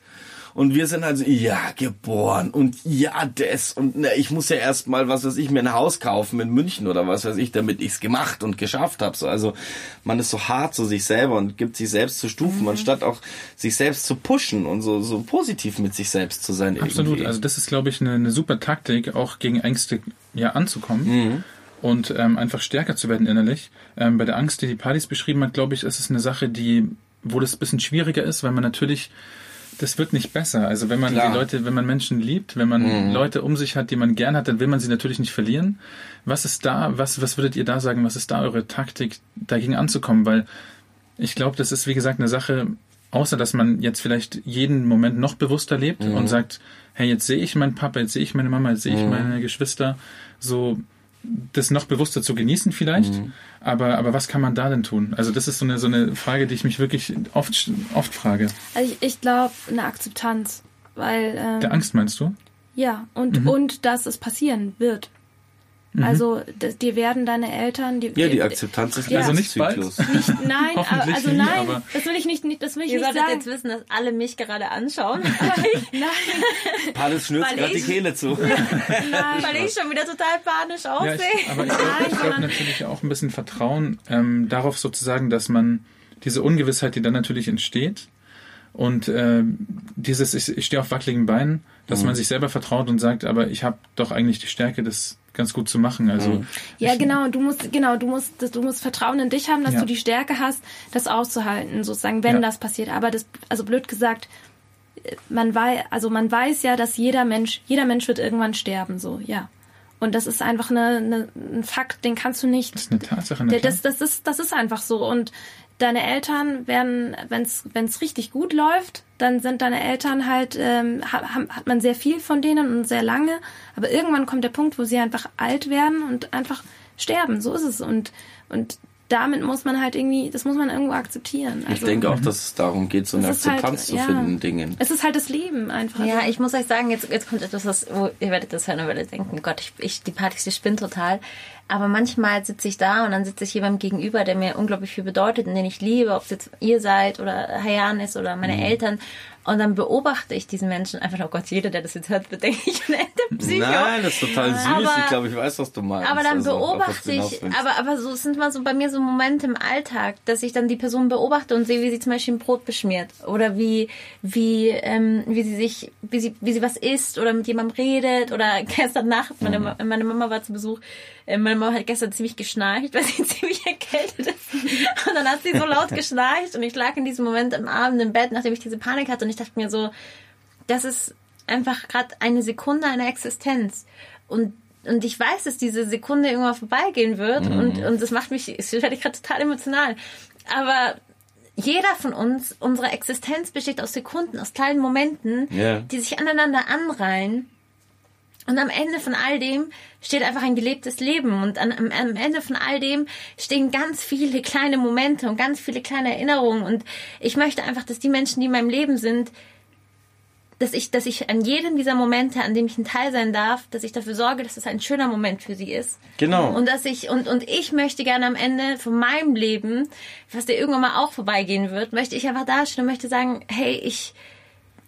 Und wir sind also, ja, geboren und ja, das und na, ich muss ja erst mal, was weiß ich, mir ein Haus kaufen in München oder was weiß ich, damit ich's gemacht und geschafft habe. So, also man ist so hart zu sich selber und gibt sich selbst zu Stufen, anstatt auch sich selbst zu pushen und so, so positiv mit sich selbst zu sein. Absolut. irgendwie. Also das ist, glaube ich, eine, eine super Taktik, auch gegen Ängste ja anzukommen. und ähm, einfach stärker zu werden innerlich. Ähm, bei der Angst, die die Partys beschrieben hat, glaube ich, ist es eine Sache, die, wo das ein bisschen schwieriger ist, weil man natürlich das wird nicht besser. Also wenn man Klar. die Leute, wenn man Menschen liebt, wenn man Mhm. Leute um sich hat, die man gern hat, dann will man sie natürlich nicht verlieren. Was ist da, was, was würdet ihr da sagen, was ist da eure Taktik, dagegen anzukommen? Weil ich glaube, das ist, wie gesagt, eine Sache, außer dass man jetzt vielleicht jeden Moment noch bewusster lebt Mhm. und sagt, hey, jetzt sehe ich meinen Papa, jetzt sehe ich meine Mama, jetzt sehe ich Mhm. meine Geschwister, so das noch bewusster zu genießen vielleicht. Mhm. Aber, aber was kann man da denn tun? Also das ist so eine, so eine Frage, die ich mich wirklich oft, oft frage. Also ich, ich glaube, eine Akzeptanz. Weil, ähm, Der Angst meinst du? ja, und, Mhm. und dass es passieren wird. Also, das, dir werden deine Eltern, die, Ja, die Akzeptanz ist Ja. Also nicht? Zyklus. Nicht, nein, <laughs> also nie, nein, aber- das will ich nicht, nicht das will ich Ihr nicht sagen. jetzt wissen, dass alle mich gerade anschauen, <laughs> Nein, Palis schnürt gerade die Kehle zu. <laughs> nein. weil ich schon wieder total panisch Ja, aussehe. ich, aber ich glaube ich glaub natürlich auch ein bisschen Vertrauen ähm, darauf sozusagen, dass man diese Ungewissheit, die dann natürlich entsteht und ähm, dieses, ich, ich stehe auf wackeligen Beinen, dass man sich selber vertraut und sagt, aber ich habe doch eigentlich die Stärke, das ganz gut zu machen. Also Ja, genau, du musst, genau, du musst, du musst Vertrauen in dich haben, dass Ja. du die Stärke hast, das auszuhalten, sozusagen, wenn Ja. das passiert. Aber das, also blöd gesagt, man weiß, also man weiß ja, dass jeder Mensch, jeder Mensch wird irgendwann sterben, so, ja. Und das ist einfach eine, eine, ein Fakt, den kannst du nicht, das ist eine Tatsache. klar. das, das ist, das ist einfach so. Und deine Eltern werden, wenn es richtig gut läuft, dann sind deine Eltern halt, ähm, ha- hat man sehr viel von denen und sehr lange. Aber irgendwann kommt der Punkt, wo sie einfach alt werden und einfach sterben. So ist es. Und, und damit muss man halt irgendwie, das muss man irgendwo akzeptieren. Ich Also, denke auch, dass es darum geht, so eine halt, Akzeptanz zu ja. finden, Dingen. Es ist halt das Leben einfach. Ja, ich muss euch sagen, jetzt, jetzt kommt etwas, was, wo ihr werdet das hören und werdet denken, Gott, ich, ich die Partys, die spinnt total. Aber manchmal sitze ich da und dann sitze ich jemandem gegenüber, der mir unglaublich viel bedeutet und den ich liebe, ob es jetzt ihr seid oder Hayan ist oder meine Eltern. Und dann beobachte ich diesen Menschen einfach, oh Gott, jeder, der das jetzt hört, wird denken, ich bin der Psycho. Nein, das ist total süß. Aber- ich glaube, ich weiß, was du meinst. Aber dann Also, beobachte ich, aber, aber so es sind mal so bei mir so Momente im Alltag, dass ich dann die Person beobachte und sehe, wie sie zum Beispiel ein Brot beschmiert oder wie, wie, ähm, wie sie sich, wie sie, wie sie was isst oder mit jemandem redet oder <laughs> gestern Nacht, meine, Ma- meine Mama war zu Besuch, äh, meine Mama hat gestern ziemlich geschnarcht, <laughs> weil sie ziemlich erkältet ist. Und dann hat sie so laut geschnarcht und ich lag in diesem Moment am Abend im Bett, nachdem ich diese Panik hatte und ich dachte mir so, das ist einfach gerade eine Sekunde einer Existenz. Und, und ich weiß, dass diese Sekunde irgendwann vorbeigehen wird. Und, und das macht mich, das werde ich gerade total emotional. Aber jeder von uns, unsere Existenz besteht aus Sekunden, aus kleinen Momenten, Ja. die sich aneinander anreihen. Und am Ende von all dem steht einfach ein gelebtes Leben. Und an, am, am Ende von all dem stehen ganz viele <laughs> kleine Momente und ganz viele kleine Erinnerungen. Und ich möchte einfach, dass die Menschen, die in meinem Leben sind, dass ich, dass ich an jedem dieser Momente, an dem ich ein Teil sein darf, dass ich dafür sorge, dass es ein schöner Moment für sie ist. Genau. Und dass ich, und, und ich möchte gerne am Ende von meinem Leben, was dir irgendwann mal auch vorbeigehen wird, möchte ich einfach dastehen und möchte sagen, hey, ich,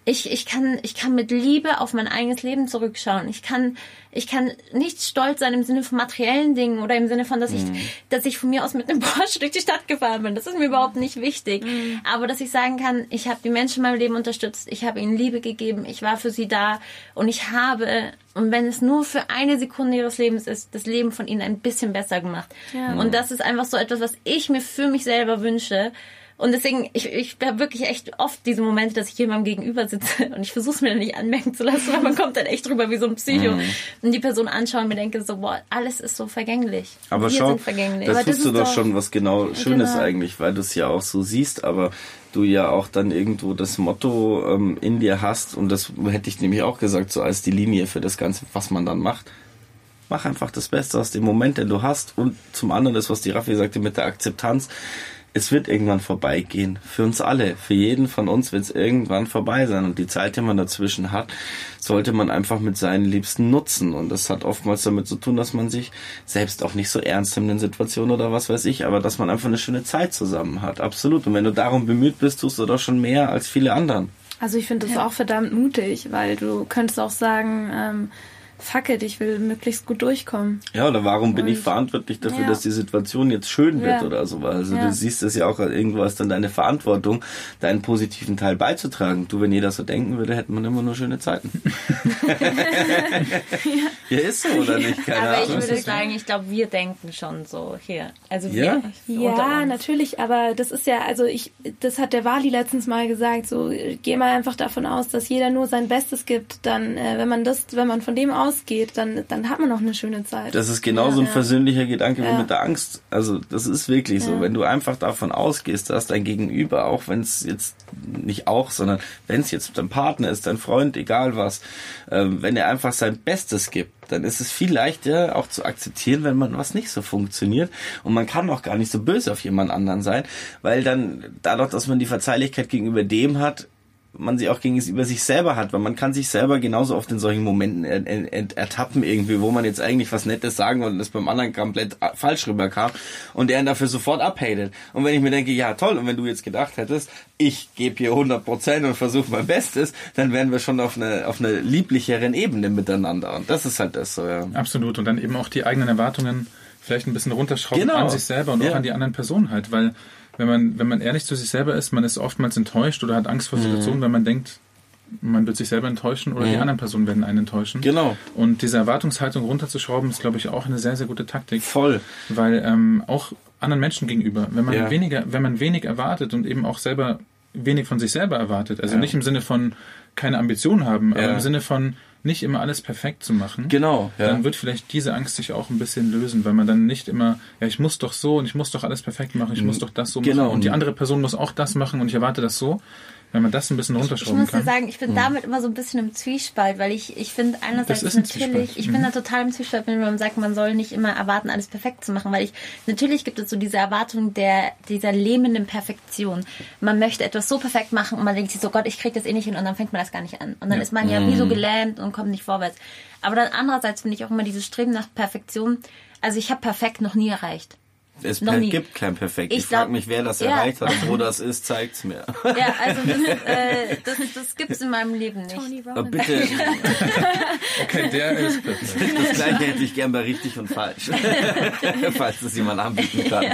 ich, ich kann, ich kann mit Liebe auf mein eigenes Leben zurückschauen. Ich kann, ich kann nicht stolz sein im Sinne von materiellen Dingen oder im Sinne von, dass ich, dass ich von mir aus mit einem <laughs> Porsche durch die Stadt gefahren bin. Das ist mir überhaupt nicht wichtig. Aber dass ich sagen kann, ich habe die Menschen in meinem Leben unterstützt, ich habe ihnen Liebe gegeben, ich war für sie da und ich habe, und wenn es nur für eine Sekunde ihres Lebens ist, das Leben von ihnen ein bisschen besser gemacht. Ja. Und das ist einfach so etwas, was ich mir für mich selber wünsche. Und deswegen, ich, ich habe wirklich echt oft diese Momente, dass ich jemandem gegenüber sitze <laughs> und ich versuche es mir dann nicht anmerken zu lassen, weil man kommt dann echt drüber wie so ein Psycho. Und die Person anschaue und mir denke so, boah, alles ist so vergänglich. Aber Wir schau, vergänglich. das tust du ist doch doch- schon was genau Schönes Genau. eigentlich, weil du es ja auch so siehst, aber du ja auch dann irgendwo das Motto ähm, in dir hast und das hätte ich nämlich auch gesagt, so als die Linie für das Ganze, was man dann macht. Mach einfach das Beste aus dem Moment, den du hast und zum anderen das, was die Raffi sagte mit der Akzeptanz. Es wird irgendwann vorbeigehen. Für uns alle. Für jeden von uns wird es irgendwann vorbei sein. Und die Zeit, die man dazwischen hat, sollte man einfach mit seinen Liebsten nutzen. Und das hat oftmals damit zu tun, dass man sich selbst auch nicht so ernst nimmt in Situationen oder was weiß ich, aber dass man einfach eine schöne Zeit zusammen hat. Absolut. Und wenn du darum bemüht bist, tust du doch schon mehr als viele anderen. Also ich finde das auch verdammt mutig, weil du könntest auch sagen, ähm, fuck it, ich will möglichst gut durchkommen. Ja, oder warum bin Und- ich verantwortlich dafür, Ja. dass die Situation jetzt schön wird Ja. oder so? Also Ja. du siehst es ja auch irgendwo als dann deine Verantwortung, deinen positiven Teil beizutragen. Du, wenn jeder so denken würde, hätten wir immer nur schöne Zeiten. <laughs> ja. ist so, oder nicht? Keine Aber ich Ahnung. würde sagen, ich glaube, wir denken schon so hier. Also Ja? wir unter Ja, uns. natürlich, aber das ist ja, also ich, das hat der Wali letztens mal gesagt, so geh mal einfach davon aus, dass jeder nur sein Bestes gibt. Dann, äh, wenn man das, wenn man von dem ausgeht, dann, dann hat man noch eine schöne Zeit. Das ist genauso ein Ja. versöhnlicher Gedanke wie Ja. mit der Angst. Also das ist wirklich so. Ja. Wenn du einfach davon ausgehst, dass dein Gegenüber, auch wenn es jetzt nicht auch, sondern wenn es jetzt dein Partner ist, dein Freund, egal was, ähm, wenn er einfach sein Bestes gibt, dann ist es viel leichter auch zu akzeptieren, wenn man was nicht so funktioniert. Und man kann auch gar nicht so böse auf jemand anderen sein, weil dann dadurch, dass man die Verzeihlichkeit gegenüber dem hat, man sie auch gegenüber sich selber hat, weil man kann sich selber genauso oft in solchen Momenten er, er, er, ertappen irgendwie, wo man jetzt eigentlich was Nettes sagen wollte und das beim anderen komplett a- falsch rüberkam und der ihn dafür sofort abhatet. Und wenn ich mir denke, ja toll, und wenn du jetzt gedacht hättest, ich gebe hier 100 Prozent und versuche mein Bestes, dann wären wir schon auf einer auf einer lieblicheren Ebene miteinander. Und das ist halt das so, ja. Absolut. Und dann eben auch die eigenen Erwartungen vielleicht ein bisschen runterschrauben Genau. an sich selber und Ja. auch an die anderen Personen halt. Weil wenn man, wenn man ehrlich zu sich selber ist, man ist oftmals enttäuscht oder hat Angst vor Situationen, wenn man denkt, man wird sich selber enttäuschen oder die Mhm. anderen Personen werden einen enttäuschen. Genau. Und diese Erwartungshaltung runterzuschrauben, ist, glaube ich, auch eine sehr, sehr gute Taktik. Voll. Weil ähm, auch anderen Menschen gegenüber, wenn man Ja. weniger, wenn man wenig erwartet und eben auch selber wenig von sich selber erwartet, also Ja. nicht im Sinne von keine Ambition haben, aber Ja. im Sinne von nicht immer alles perfekt zu machen, Genau. Ja. dann wird vielleicht diese Angst sich auch ein bisschen lösen, weil man dann nicht immer, ja, ich muss doch so und ich muss doch alles perfekt machen, ich muss doch das so Genau. machen und die andere Person muss auch das machen und ich erwarte das so. Wenn man das ein bisschen Ich runterschrauben muss dir kann. sagen, ich bin damit immer so ein bisschen im Zwiespalt, weil ich, ich finde einerseits ein natürlich, ich bin da total im Zwiespalt, wenn man sagt, man soll nicht immer erwarten, alles perfekt zu machen, weil ich, natürlich gibt es so diese Erwartung der, dieser lähmenden Perfektion. Man möchte etwas so perfekt machen und man denkt sich so, Gott, ich krieg das eh nicht hin und dann fängt man das gar nicht an. Und dann ist man ja wie so gelähmt und kommt nicht vorwärts. Aber dann andererseits finde ich auch immer dieses Streben nach Perfektion, also ich habe perfekt noch nie erreicht. Es Noch per- nie. gibt kein Perfekt. Ich, Ich frage mich, wer das Ja. erreicht hat und wo <laughs> das ist, zeigt's mir. Ja, also <laughs> das, äh, das, das gibt's in meinem Leben nicht. Tony Aber Robbins. bitte, <laughs> Okay, der ist perfekt. das gleiche hätte ich gern bei richtig und falsch. Falls das jemand anbieten kann.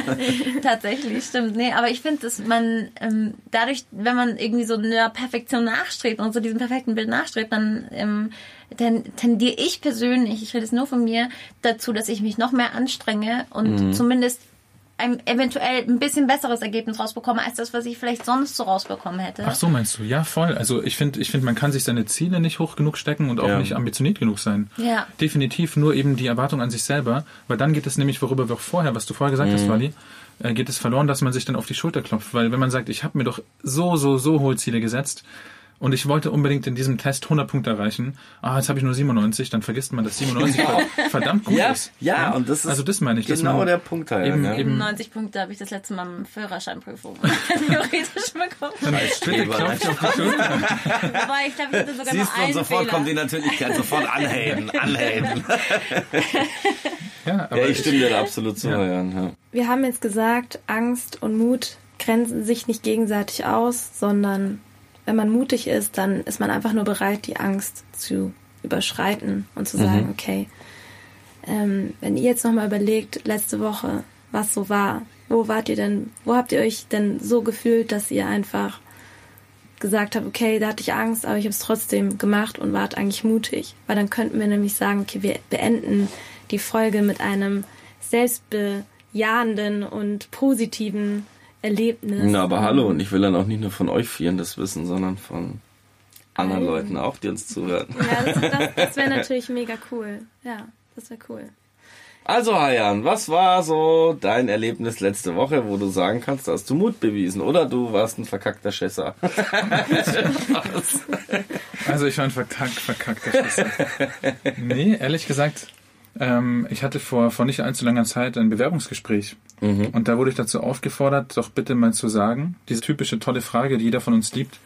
Tatsächlich, stimmt. Nee, aber ich finde, dass man ähm, dadurch, wenn man irgendwie so einer Perfektion nachstrebt und so diesem perfekten Bild nachstrebt, dann, ähm, dann tendiere ich persönlich, ich rede es nur von mir, dazu, dass ich mich noch mehr anstrenge und zumindest ein eventuell ein bisschen besseres Ergebnis rausbekomme, als das, was ich vielleicht sonst so rausbekommen hätte. Ach so, meinst du? Ja, voll. Also ich finde, ich finde, man kann sich seine Ziele nicht hoch genug stecken und auch Ja. nicht ambitioniert genug sein. Ja. Definitiv nur eben die Erwartung an sich selber, weil dann geht es nämlich, worüber wir auch vorher, was du vorher gesagt hast, Wally, äh, geht es verloren, dass man sich dann auf die Schulter klopft. Weil wenn man sagt, ich habe mir doch so, so, so hohe Ziele gesetzt und ich wollte unbedingt in diesem Test 100 Punkte erreichen, ah, jetzt habe ich nur 97, dann vergisst man, dass 97 <laughs> ver- verdammt gut Ja, ist. ja, und das ist also das meine ich. genau man der Punkt halt. Eben, ja. eben 90 Punkte habe ich das letzte Mal im Führerscheinprüfung <laughs> theoretisch bekommen. bitte Streber, klopft auf die Schulter. Wobei ich glaube, ich hatte sogar Siehst nur einen sofort Fehler. kommt die Natürlichkeit, sofort anheben, <laughs> anheben. Ja, aber Ja, ich stimme dir da absolut zu, Jan. Ja. Wir haben jetzt gesagt, Angst und Mut grenzen sich nicht gegenseitig aus, sondern wenn man mutig ist, dann ist man einfach nur bereit, die Angst zu überschreiten und zu sagen, okay, ähm, wenn ihr jetzt nochmal überlegt, letzte Woche, was so war, wo wart ihr denn, wo habt ihr euch denn so gefühlt, dass ihr einfach gesagt habt, okay, da hatte ich Angst, aber ich habe es trotzdem gemacht und wart eigentlich mutig. Weil dann könnten wir nämlich sagen, okay, wir beenden die Folge mit einem selbstbejahenden und positiven Erlebnis. Na, aber hallo, und ich will dann auch nicht nur von euch vieren das wissen, sondern von anderen Allen. Leuten auch, die uns zuhören. Ja, das, das, das <laughs> wäre natürlich mega cool. Ja, das wäre cool. Also, Hayan, was war so dein Erlebnis letzte Woche, wo du sagen kannst, da hast du Mut bewiesen oder du warst ein verkackter Schisser? <laughs> Also ich war ein verkack, verkackter Schisser. nee, ehrlich gesagt, ähm, ich hatte vor, vor nicht allzu langer Zeit ein Bewerbungsgespräch. Und da wurde ich dazu aufgefordert, doch bitte mal zu sagen, diese typische tolle Frage, die jeder von uns liebt,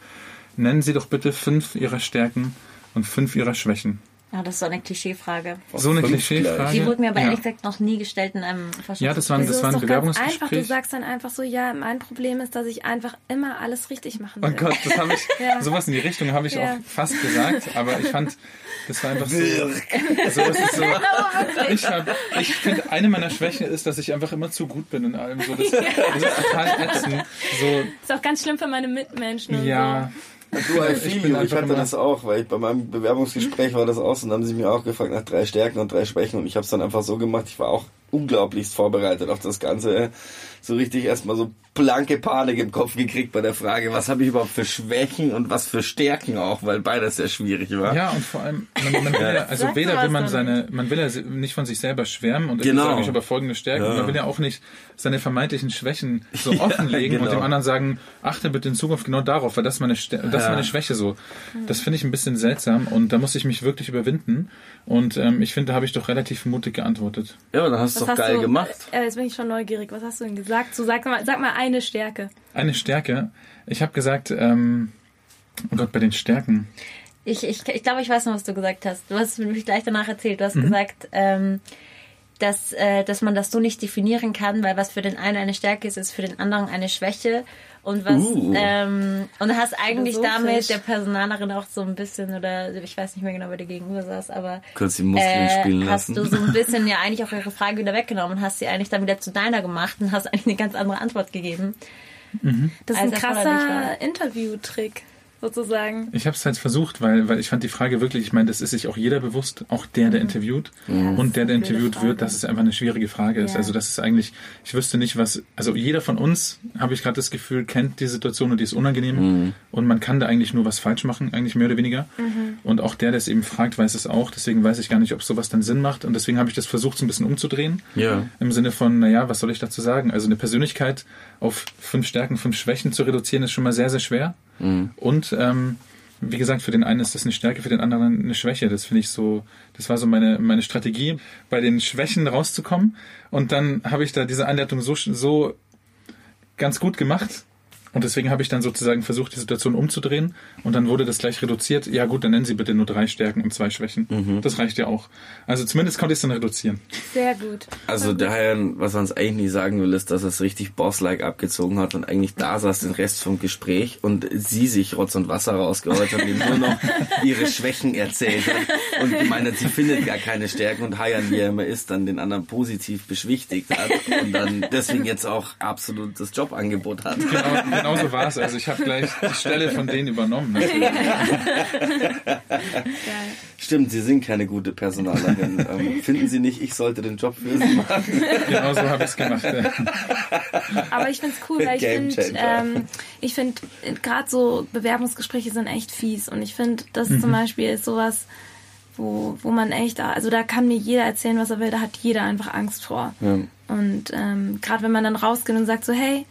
nennen Sie doch bitte fünf Ihrer Stärken und fünf Ihrer Schwächen. Ja, das ist so eine Klischeefrage. So eine Klischeefrage. Die wurde mir aber ja. ehrlich gesagt noch nie gestellt in einem Ja, das war ein- Also das war ein Bewerbungsgespräch. einfach. Du sagst dann einfach so, ja, mein Problem ist, dass ich einfach immer alles richtig machen will. Oh Gott, das habe ich, <laughs> Ja. sowas in die Richtung habe ich Ja. auch fast gesagt, aber ich fand, das war einfach so, so, ist so <laughs> ich hab, ich finde, eine meiner Schwächen ist, dass ich einfach immer zu gut bin in allem, so, das, <laughs> das ist total ätzend, so, Ist auch ganz schlimm für meine Mitmenschen. und ja, Du, I Ich feel you. Ich hatte das auch, weil ich bei meinem Bewerbungsgespräch war das aus und haben sie mir auch gefragt nach drei Stärken und drei Schwächen und ich habe es dann einfach so gemacht. Ich war auch unglaublichst vorbereitet auf das Ganze. So richtig erstmal so blanke Panik im Kopf gekriegt bei der Frage, was habe ich überhaupt für Schwächen und was für Stärken auch, weil beides sehr schwierig war. ja, und vor allem, man, man will ja, also Sag weder will man seine, man will ja nicht von sich selber schwärmen und irgendwie Genau. sagen, ich habe folgende Stärken, Ja. man will ja auch nicht seine vermeintlichen Schwächen so <laughs> offenlegen und genau. dem anderen sagen, achte bitte in Zukunft genau darauf, weil das ist meine, Stär- das ist Ja. meine Schwäche so. Das finde ich ein bisschen seltsam und da muss ich mich wirklich überwinden und ähm, ich finde, da habe ich doch relativ mutig geantwortet. Ja, aber dann hast du Was doch hast geil du, gemacht. Äh, jetzt bin ich schon neugierig. Was hast du denn gesagt? So, sag, mal, sag mal eine Stärke. Eine Stärke, ich habe gesagt, ähm, oh Gott, bei den Stärken, Ich, ich, ich glaube, ich weiß noch, was du gesagt hast. Du hast mir gleich danach erzählt. Mhm. Du hast gesagt, ähm, dass, äh, dass man das so nicht definieren kann, weil was für den einen eine Stärke ist, ist für den anderen eine Schwäche. Und was Uh. ähm, und hast eigentlich Philosophisch. damit der Personalerin auch so ein bisschen oder ich weiß nicht mehr genau, wer dir gegenüber saß, aber Kurz die Muskeln äh, spielen hast lassen. du so ein bisschen ja eigentlich auch ihre Frage wieder weggenommen und hast sie eigentlich dann wieder zu deiner gemacht und hast eigentlich eine ganz andere Antwort gegeben. Das ist ein erforderlich krasser. Interview-Trick, sozusagen. Ich habe es halt versucht, weil, weil ich fand die Frage wirklich, ich meine, das ist sich auch jeder bewusst, auch der, der interviewt das und der, der interviewt Frage. wird, dass es einfach eine schwierige Frage ist. Ja. Also das ist eigentlich, ich wüsste nicht, was, also jeder von uns, habe ich gerade das Gefühl, kennt die Situation und die ist unangenehm und man kann da eigentlich nur was falsch machen, eigentlich mehr oder weniger. Und auch der, der es eben fragt, weiß es auch. Deswegen weiß ich gar nicht, ob sowas dann Sinn macht und deswegen habe ich das versucht, so ein bisschen umzudrehen. Ja. Im Sinne von, naja, was soll ich dazu sagen? Also eine Persönlichkeit auf fünf Stärken, fünf Schwächen zu reduzieren, ist schon mal sehr, sehr schwer. Und ähm, wie gesagt, für den einen ist das eine Stärke, für den anderen eine Schwäche. Das finde ich so, das war so meine, meine Strategie, bei den Schwächen rauszukommen. Und dann habe ich da diese Einleitung so, so ganz gut gemacht. Und deswegen habe ich dann sozusagen versucht, die Situation umzudrehen. Und dann wurde das gleich reduziert. Ja gut, dann nennen Sie bitte nur drei Stärken und zwei Schwächen. Das reicht ja auch. Also zumindest konnte ich es dann reduzieren. Sehr gut. Also daher, was man uns eigentlich nie sagen will, ist, dass er es richtig boss-like abgezogen hat und eigentlich da saß den Rest vom Gespräch und sie sich Rotz und Wasser rausgeholt hat und ihm nur noch ihre Schwächen erzählt hat und gemeint hat, sie findet gar keine Stärken und Hayan, wie er immer ist, dann den anderen positiv beschwichtigt hat und dann deswegen jetzt auch absolut das Jobangebot hat. Genau, genau so war es. Also ich habe gleich die Stelle von denen übernommen. Stimmt, Sie sind keine gute Personalerin. <laughs> Ähm, finden Sie nicht, ich sollte den Job für Sie machen? Genau so habe ich es gemacht. Ja. Aber ich find's cool, weil ich finde, ähm, ich finde, gerade so Bewerbungsgespräche sind echt fies. Und ich finde, das Mhm. zum Beispiel ist sowas, wo, wo man echt, also da kann mir jeder erzählen, was er will, da hat jeder einfach Angst vor. Ja. Und ähm, gerade wenn man dann rausgeht und sagt so, hey,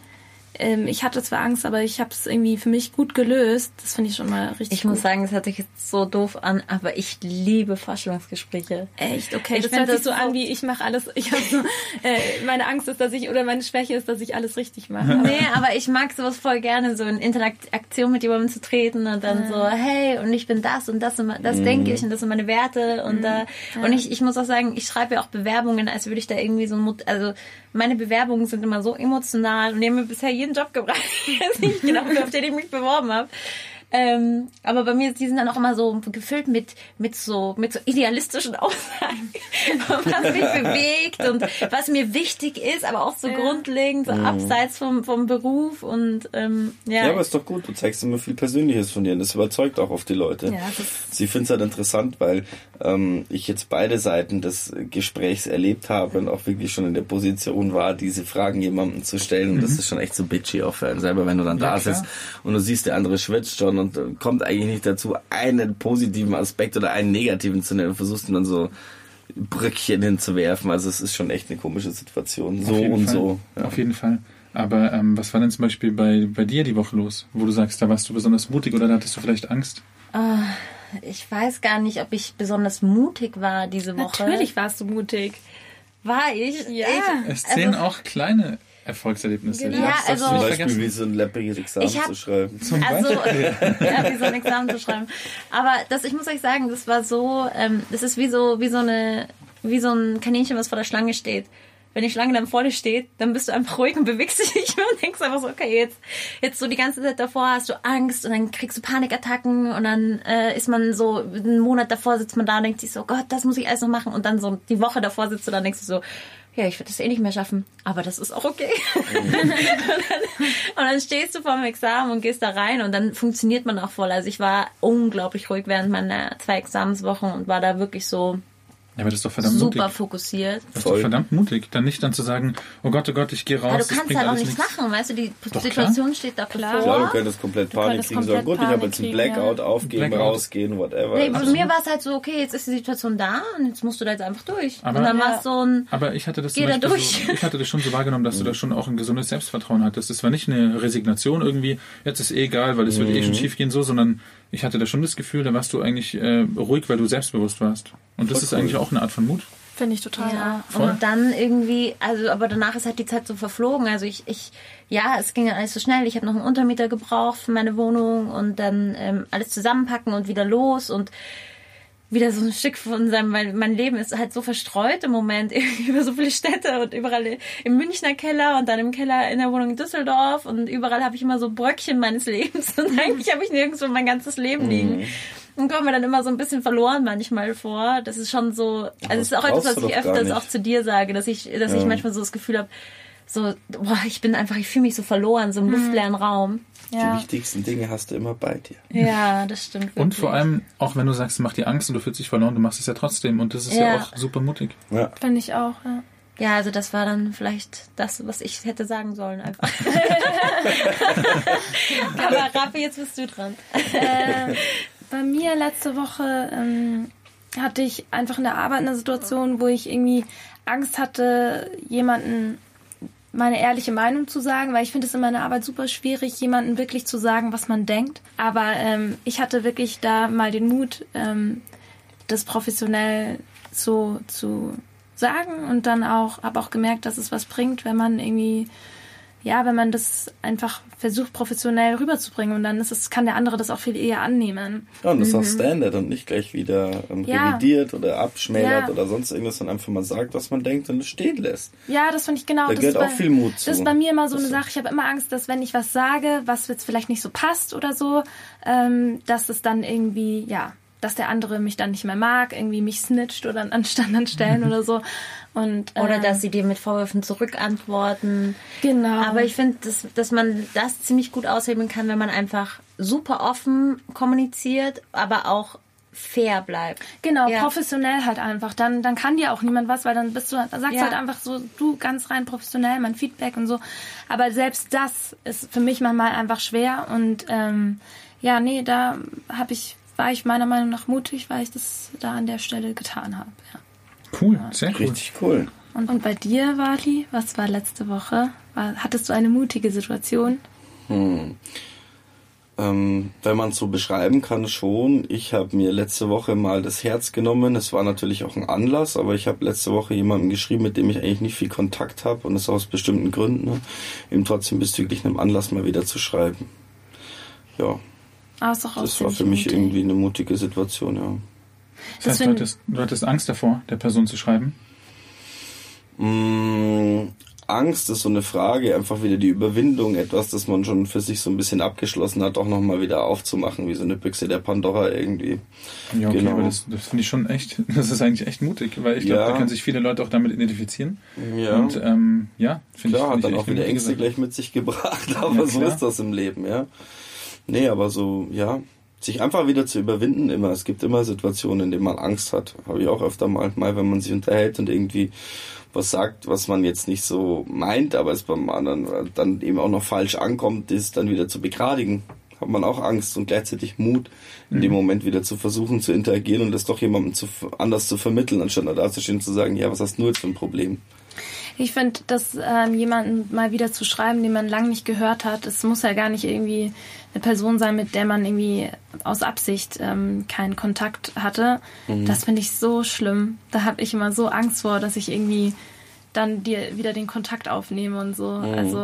ähm, ich hatte zwar Angst, aber ich habe es irgendwie für mich gut gelöst, das finde ich schon mal richtig Ich gut. muss sagen, es hört sich jetzt so doof an, aber ich liebe Vorstellungsgespräche. Echt, okay. Ich das hört sich das so so- an, wie ich mache alles. Ich habe so, äh, meine Angst ist, dass ich oder meine Schwäche ist, dass ich alles richtig mache. <laughs> Nee, aber ich mag sowas voll gerne, so in Interaktion mit jemandem zu treten und dann so, hey, und ich bin das und das und das denke ich und das sind meine Werte und da und ich, ich muss auch sagen, ich schreibe ja auch Bewerbungen, als würde ich da irgendwie so ein Mut, also meine Bewerbungen sind immer so emotional und die haben mir bisher jeden Job gebracht. <laughs> Ich weiß nicht genau, auf den ich mich beworben habe. Ähm, aber bei mir, die sind dann auch immer so gefüllt mit, mit so, mit so idealistischen <laughs> Aussagen, was mich bewegt und was mir wichtig ist, aber auch so Ja. grundlegend, so abseits vom, vom Beruf und, ähm, ja. Ja, aber ist doch gut. Du zeigst immer viel Persönliches von dir und das überzeugt auch oft die Leute. Ja, Sie finden es halt interessant, weil ähm, ich jetzt beide Seiten des Gesprächs erlebt habe und auch wirklich schon in der Position war, diese Fragen jemandem zu stellen. Und das ist schon echt so bitchy auch für einen selber, wenn du dann Ja, da klar. sitzt und du siehst, der andere schwitzt schon und äh, kommt eigentlich nicht dazu, einen positiven Aspekt oder einen negativen zu nennen und versuchst ihm dann so Brückchen hinzuwerfen. Also es ist schon echt eine komische Situation. So und Fall. so. Ja. Auf jeden Fall. Aber ähm, was war denn zum Beispiel bei, bei dir die Woche los, wo du sagst, da warst du besonders mutig oder da hattest du vielleicht Angst? ich weiß gar nicht, ob ich besonders mutig war diese Woche. Natürlich warst du mutig. war ich. Ja. Ich, Es zählen also, auch kleine Erfolgserlebnisse. Genau. Ja, also- Zum nicht Beispiel vergessen. wie so ein läppiges Examen Ich hab- zu schreiben. Also, <laughs> ja, wie so ein Examen zu schreiben. Aber das, ich muss euch sagen, das war so, ähm, das ist wie so, wie so eine, wie so ein Kaninchen, was vor der Schlange steht. Wenn die Schlange dann vor dir steht, dann bist du einfach ruhig und bewegst <laughs> dich nicht mehr und denkst einfach so, okay, jetzt, jetzt so die ganze Zeit davor hast du Angst und dann kriegst du Panikattacken und dann äh, ist man so, einen Monat davor sitzt man da und denkt sich so, Gott, das muss ich alles noch machen und dann so die Woche davor sitzt du da und denkst du so, ja, ich werde das eh nicht mehr schaffen, aber das ist auch okay. und, <laughs> dann, und dann stehst du vor dem Examen und gehst da rein und dann funktioniert man auch voll. Also ich war unglaublich ruhig während meiner zwei Examenswochen und war da wirklich so Ja, aber das ist doch verdammt super mutig. fokussiert. Das ist doch Voll. verdammt mutig. Dann nicht dann zu sagen, oh Gott, oh Gott, ich gehe raus. Aber du das kannst halt auch nichts nichts. machen, weißt du, die Doch, Situation steht da Klar. Klar, du könntest komplett Panik könntest kriegen, sagen, komplett gut, ich habe Panik jetzt einen Blackout, ja. aufgeben, Blackout. rausgehen, whatever. Nee, bei Also, mir war es halt so, okay, jetzt ist die Situation da und jetzt musst du da jetzt einfach durch. Aber- und dann war Ja. es so ein, Aber ich hatte das Geh da durch. So, ich hatte das schon so wahrgenommen, dass du da schon auch ein gesundes Selbstvertrauen hattest. Es war nicht eine Resignation irgendwie, jetzt ist eh egal, weil es wird eh Mhm. schon schief gehen so, sondern ich hatte da schon das Gefühl, da warst du eigentlich äh, ruhig, weil du selbstbewusst warst. Und das Voll ist cool. eigentlich auch eine Art von Mut. Finde ich total. Ja, Voll. und dann irgendwie, also aber danach ist halt die Zeit so verflogen. Also ich, ich ja, es ging ja alles so schnell. Ich habe noch einen Untermieter gebraucht für meine Wohnung und dann ähm, alles zusammenpacken und wieder los und wieder so ein Stück von seinem, weil mein Leben ist halt so verstreut im Moment irgendwie <laughs> über so viele Städte und überall im Münchner Keller und dann im Keller in der Wohnung in Düsseldorf und überall habe ich immer so Bröckchen meines <laughs> Lebens und eigentlich habe ich nirgendwo mein ganzes Leben liegen. Und komme mir dann immer so ein bisschen verloren manchmal vor. Das ist schon so, also es ist auch etwas, was ich öfters auch zu dir sage, dass ich, dass ich Ja. manchmal so das Gefühl habe, so, boah, ich bin einfach, ich fühle mich so verloren, so im luftleeren Raum. Die Ja. wichtigsten Dinge hast du immer bei dir. Ja, das stimmt. Wirklich. Und vor allem, auch wenn du sagst, es macht dir Angst und du fühlst dich verloren, du machst es ja trotzdem. Und das ist ja, Ja. auch super mutig. Ja. Finde ich auch, ja. Ja, also das war dann vielleicht das, was ich hätte sagen sollen einfach. <laughs> Aber Raffi, jetzt bist du dran. Äh, bei mir letzte Woche ähm, hatte ich einfach in der Arbeit eine Situation, wo ich irgendwie Angst hatte, jemanden meine ehrliche Meinung zu sagen, weil ich finde es in meiner Arbeit super schwierig, jemanden wirklich zu sagen, was man denkt. Aber ähm, ich hatte wirklich da mal den Mut, ähm, das professionell so zu sagen und dann auch, habe auch gemerkt, dass es was bringt, wenn man irgendwie ja, wenn man das einfach versucht, professionell rüberzubringen und dann ist es, kann der andere das auch viel eher annehmen. Ja, und das ist auch Standard und nicht gleich wieder ähm, Mhm. Ja. revidiert oder abschmälert Ja. oder sonst irgendwas, sondern einfach mal sagt, was man denkt und es stehen lässt. Ja, das finde ich genau. Da das gehört ist auch viel Mut zu. Das ist bei mir immer so Das eine Sache. Ich habe immer Angst, dass wenn ich was sage, was jetzt vielleicht nicht so passt oder so, ähm, dass es dann irgendwie, ja, dass der andere mich dann nicht mehr mag, irgendwie mich snitcht oder an anderen Stellen oder so. Und, Oder ähm, dass sie dir mit Vorwürfen zurückantworten. Genau. Aber ich finde, dass, dass man das ziemlich gut aushebeln kann, wenn man einfach super offen kommuniziert, aber auch fair bleibt. Genau, Ja. professionell halt einfach. Dann, dann kann dir auch niemand was, weil dann bist du, dann sagst Ja. du halt einfach so, du ganz rein professionell, mein Feedback und so. Aber selbst das ist für mich manchmal einfach schwer und ähm, ja, nee, da habe ich, war ich meiner Meinung nach mutig, weil ich das da an der Stelle getan habe. Ja. Cool, sehr cool. Richtig cool. Und, und bei dir, Wally, was war letzte Woche? War, hattest du eine mutige Situation? Hm. Ähm, wenn man es so beschreiben kann, schon. Ich habe mir letzte Woche mal das Herz genommen. Es war natürlich auch ein Anlass, aber ich habe letzte Woche jemanden geschrieben, mit dem ich eigentlich nicht viel Kontakt habe und das aus bestimmten Gründen. Ne? Eben trotzdem bezüglich einem Anlass mal wieder zu schreiben. Ja, Ah, ist doch auch das war für mich mutig. irgendwie eine mutige Situation, ja. Das heißt, du hattest, du hattest Angst davor, der Person zu schreiben. Mm, Angst ist so eine Frage, einfach wieder die Überwindung, etwas, das man schon für sich so ein bisschen abgeschlossen hat, auch nochmal wieder aufzumachen, wie so eine Büchse der Pandora irgendwie. Ja, okay, Genau. aber das, das finde ich schon echt, <laughs> das ist eigentlich echt mutig, weil ich glaube, Ja. da können sich viele Leute auch damit identifizieren. Ja. Und ähm, ja, finde ich, Klar, find hat dann auch wieder Ängste gleich mit sich gebracht, <laughs> aber Ja, so ist das im Leben, ja. Nee, aber so, ja, sich einfach wieder zu überwinden immer. Es gibt immer Situationen, in denen man Angst hat. Habe ich auch öfter mal, mal, wenn man sich unterhält und irgendwie was sagt, was man jetzt nicht so meint, aber es beim anderen dann eben auch noch falsch ankommt, das dann wieder zu begradigen. Hat man auch Angst und gleichzeitig Mut, in Mhm. dem Moment wieder zu versuchen zu interagieren und das doch jemandem zu, anders zu vermitteln, anstatt da zu stehen und zu sagen, ja, was hast du jetzt für ein Problem? Ich finde, dass ähm, jemanden mal wieder zu schreiben, den man lange nicht gehört hat, es muss ja gar nicht irgendwie eine Person sein, mit der man irgendwie aus Absicht ähm, keinen Kontakt hatte. Das finde ich so schlimm. Da habe ich immer so Angst vor, dass ich irgendwie dann dir wieder den Kontakt aufnehmen und so. Mhm. Also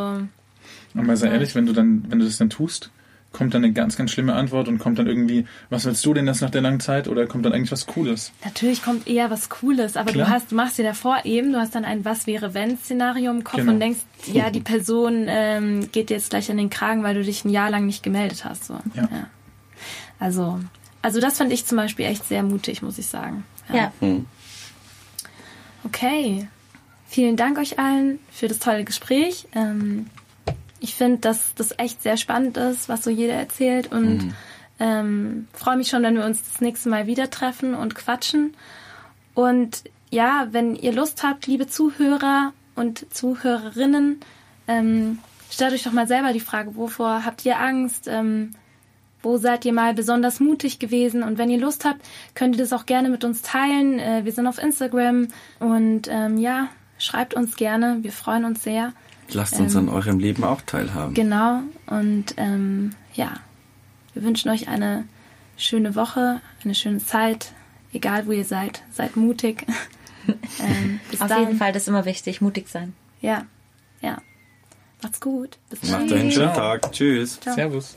Aber sei ehrlich, wenn du dann, wenn du das dann tust, kommt dann eine ganz, ganz schlimme Antwort und kommt dann irgendwie, was willst du denn das nach der langen Zeit oder kommt dann eigentlich was Cooles? natürlich kommt eher was Cooles, aber Klar. du hast, du machst dir davor eben, du hast dann ein Was wäre wenn Szenario im Kopf Genau. und denkst, ja, die Person ähm, geht dir jetzt gleich an den Kragen, weil du dich ein Jahr lang nicht gemeldet hast. So. Ja. Also, also das fand ich zum Beispiel echt sehr mutig, muss ich sagen. Ja. Hm. Okay. Vielen Dank euch allen für das tolle Gespräch. Ähm, ich finde, dass das echt sehr spannend ist, was so jeder erzählt und ähm, freue mich schon, wenn wir uns das nächste Mal wieder treffen und quatschen. Und ja, wenn ihr Lust habt, liebe Zuhörer und Zuhörerinnen, ähm, stellt euch doch mal selber die Frage, wovor habt ihr Angst? Ähm, wo seid ihr mal besonders mutig gewesen? Und wenn ihr Lust habt, könnt ihr das auch gerne mit uns teilen. Äh, wir sind auf Instagram und ähm, ja, schreibt uns gerne. Wir freuen uns sehr. Lasst uns Ähm, an eurem Leben auch teilhaben. Genau. Und ähm, ja, wir wünschen euch eine schöne Woche, eine schöne Zeit, egal wo ihr seid. Seid mutig. <laughs> ähm, Auf dann. jeden Fall, das ist immer wichtig, mutig sein. Ja, ja. Macht's gut. Bis Macht dann. euch einen schönen. Tag. Tschüss. Ciao. Servus.